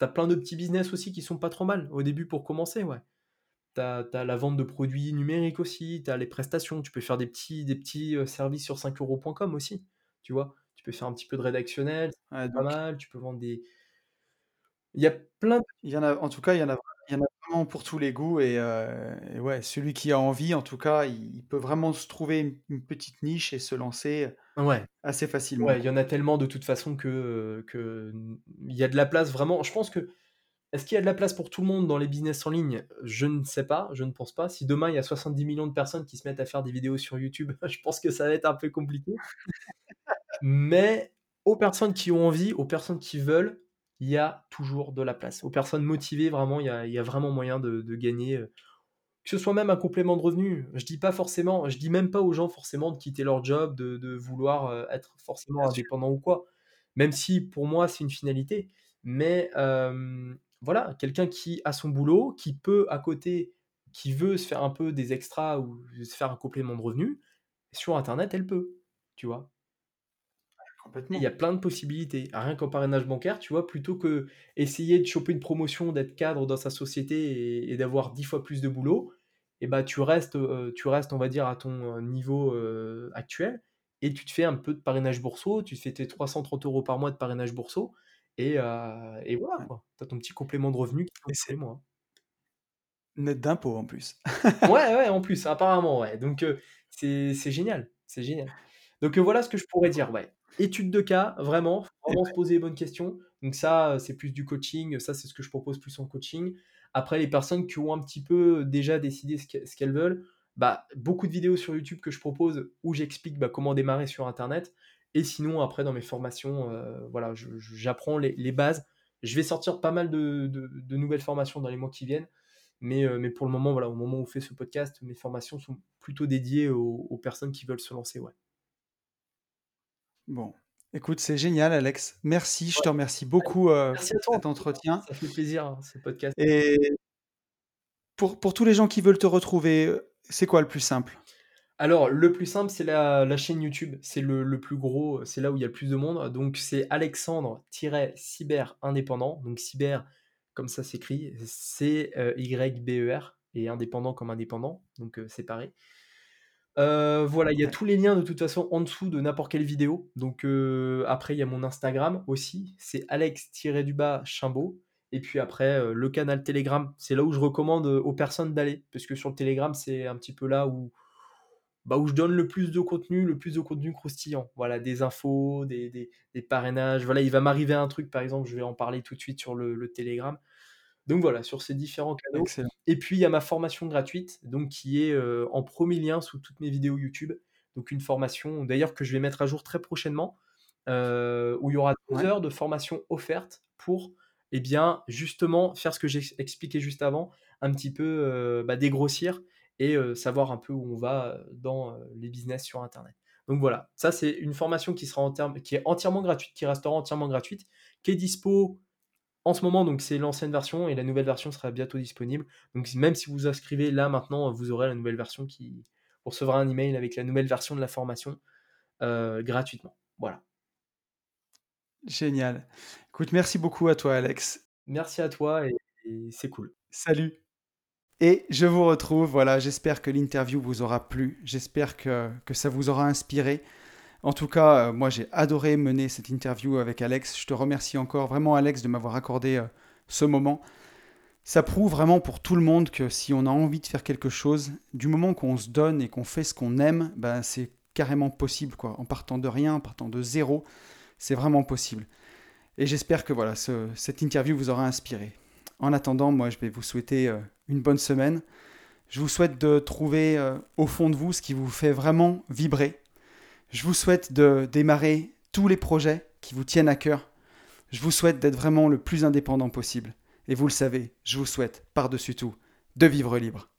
as plein de petits business aussi qui sont pas trop mal, au début pour commencer, ouais. Tu as la vente de produits numériques aussi, tu as les prestations, tu peux faire des petits des petits, heu, services sur 5 € aussi, tu vois? Tu peux faire un petit peu de rédactionnel, pas mal, tu peux vendre des il y a plein de il y en a en tout cas, il y en a il y en a vraiment pour tous les goûts et et ouais, celui qui a envie, en tout cas, il il peut vraiment se trouver une une petite niche et se lancer, ouais. assez facilement, Ouais, il y en a tellement de toute façon que, que, il y a de la place vraiment je pense que est-ce qu'il y a de la place pour tout le monde dans les business en ligne? Je ne sais pas, je ne pense pas. Si demain il y a 70 millions de personnes qui se mettent à faire des vidéos sur YouTube, je pense que ça va être un peu compliqué. Mais aux personnes qui ont envie, aux personnes qui veulent, il y a toujours de la place. Aux personnes motivées, vraiment, il y a il y a vraiment moyen de de gagner, heu, que ce soit même un complément de revenu. Je dis pas forcément je dis même pas aux gens forcément de quitter leur job, de de vouloir, heu, être forcément indépendant ou quoi. Même si pour moi c'est une finalité. Mais, hem, voilà, quelqu'un qui a son boulot, qui peut à côté qui veut se faire un peu des extras ou se faire un complément de revenu, sur internet, elle peut, tu vois? Il y a plein de possibilités. Rien qu'en parrainage bancaire, tu vois, plutôt qu'essayer de choper une promotion, d'être cadre dans sa société et et d'avoir 10 fois plus de boulot, et bah, tu restes, heu, tu restes, on va dire, à ton, heu, niveau, heu, actuel et tu te fais un peu de parrainage bourseau, tu te fais tes 330 € par mois de parrainage bourseau et et voilà, quoi. Tu as ton petit complément de revenu qui c'est mois. net d'impôts, en plus. Ouais, ouais, en plus, apparemment, ouais. Donc, c'est c'est génial, c'est génial. Donc, voilà ce que je pourrais dire, ouais. Étude de cas, vraiment, vraiment se poser les bonnes questions. Donc ça, c'est plus du coaching, ça, c'est ce que je propose plus en coaching. Après, les personnes qui ont un petit peu déjà décidé ce qu'elles veulent, bah, beaucoup de vidéos sur YouTube que je propose où j'explique, bah, comment démarrer sur internet et sinon après dans mes formations, heu, voilà, j'apprends les les bases. Je vais sortir pas mal de de de nouvelles formations dans les mois qui viennent. Mais, heu, mais pour le moment, voilà, au moment où on fait ce podcast, mes formations sont plutôt dédiées aux aux personnes qui veulent se lancer, ouais. bon, écoute, c'est génial, Alex. Merci, je Ouais, te remercie beaucoup, merci pour à toi, en cet entretien Ça fait plaisir, hein, ce podcast. et pour pour tous les gens qui veulent te retrouver, c'est quoi le plus simple? Alors, le plus simple, c'est la la chaîne YouTube. C'est le le plus gros, c'est là où il y a le plus de monde. Donc c'est Alexandre-cyber indépendant. Donc cyber, comme ça s'écrit, C, heu, Y-B-E-R et indépendant comme indépendant, donc heu, séparé. Heu, voilà, il y a tous les liens de toute façon en dessous de n'importe quelle vidéo. Donc, heu, après il y a mon Instagram aussi, c'est Alex-du-bas Chimbaud et puis après, heu, le canal Telegram, c'est là où je recommande, aux personnes d'aller. Parce que sur le Telegram, c'est un petit peu là où, bah, où je donne le plus de contenu, le plus de contenu croustillant. Voilà, des infos, des des des parrainages. Voilà, il va m'arriver un truc, par exemple, je vais en parler tout de suite sur le le Telegram. Donc voilà, sur ces différents canaux excellent. et puis il y a ma formation gratuite, donc qui est, heu, en 1er lien sous toutes mes vidéos YouTube. Donc une formation d'ailleurs que je vais mettre à jour très prochainement, heu, où il y aura 2 Ouais, heures de formation offerte pour, et bien, justement faire ce que j'ai expliqué juste avant, un petit peu, heu, bah, dégrossir et savoir un peu où on va, dans, les business sur internet. Donc voilà, ça c'est une formation qui sera en terme qui est entièrement gratuite, qui restera entièrement gratuite, qui est dispo en ce moment, donc c'est l'ancienne version et la nouvelle version sera bientôt disponible. Donc même si vous inscrivez là maintenant, vous aurez la nouvelle version qui vous recevrez un email avec la nouvelle version de la formation euh, gratuitement. Voilà. Génial. Écoute, merci beaucoup à toi, Alex. Merci à toi et, c'est cool. Salut. Et je vous retrouve, voilà, j'espère que l'interview vous aura plu, j'espère que, que ça vous aura inspiré. En tout cas, euh, moi j'ai adoré mener cette interview avec Alex. Je te remercie encore vraiment Alex de m'avoir accordé euh, ce moment. Ça prouve vraiment pour tout le monde que si on a envie de faire quelque chose, du moment qu'on se donne et qu'on fait ce qu'on aime, ben c'est carrément possible quoi. En partant de rien, en partant de zéro, c'est vraiment possible. Et j'espère que voilà, cette interview vous aura inspiré. En attendant, moi je vais vous souhaiter euh, une bonne semaine. Je vous souhaite de trouver au fond de vous ce qui vous fait vraiment vibrer je vous souhaite de démarrer tous les projets qui vous tiennent à cœur. Je vous souhaite d'être vraiment le plus indépendant possible. Et vous le savez, je vous souhaite, par-dessus tout, de vivre libre.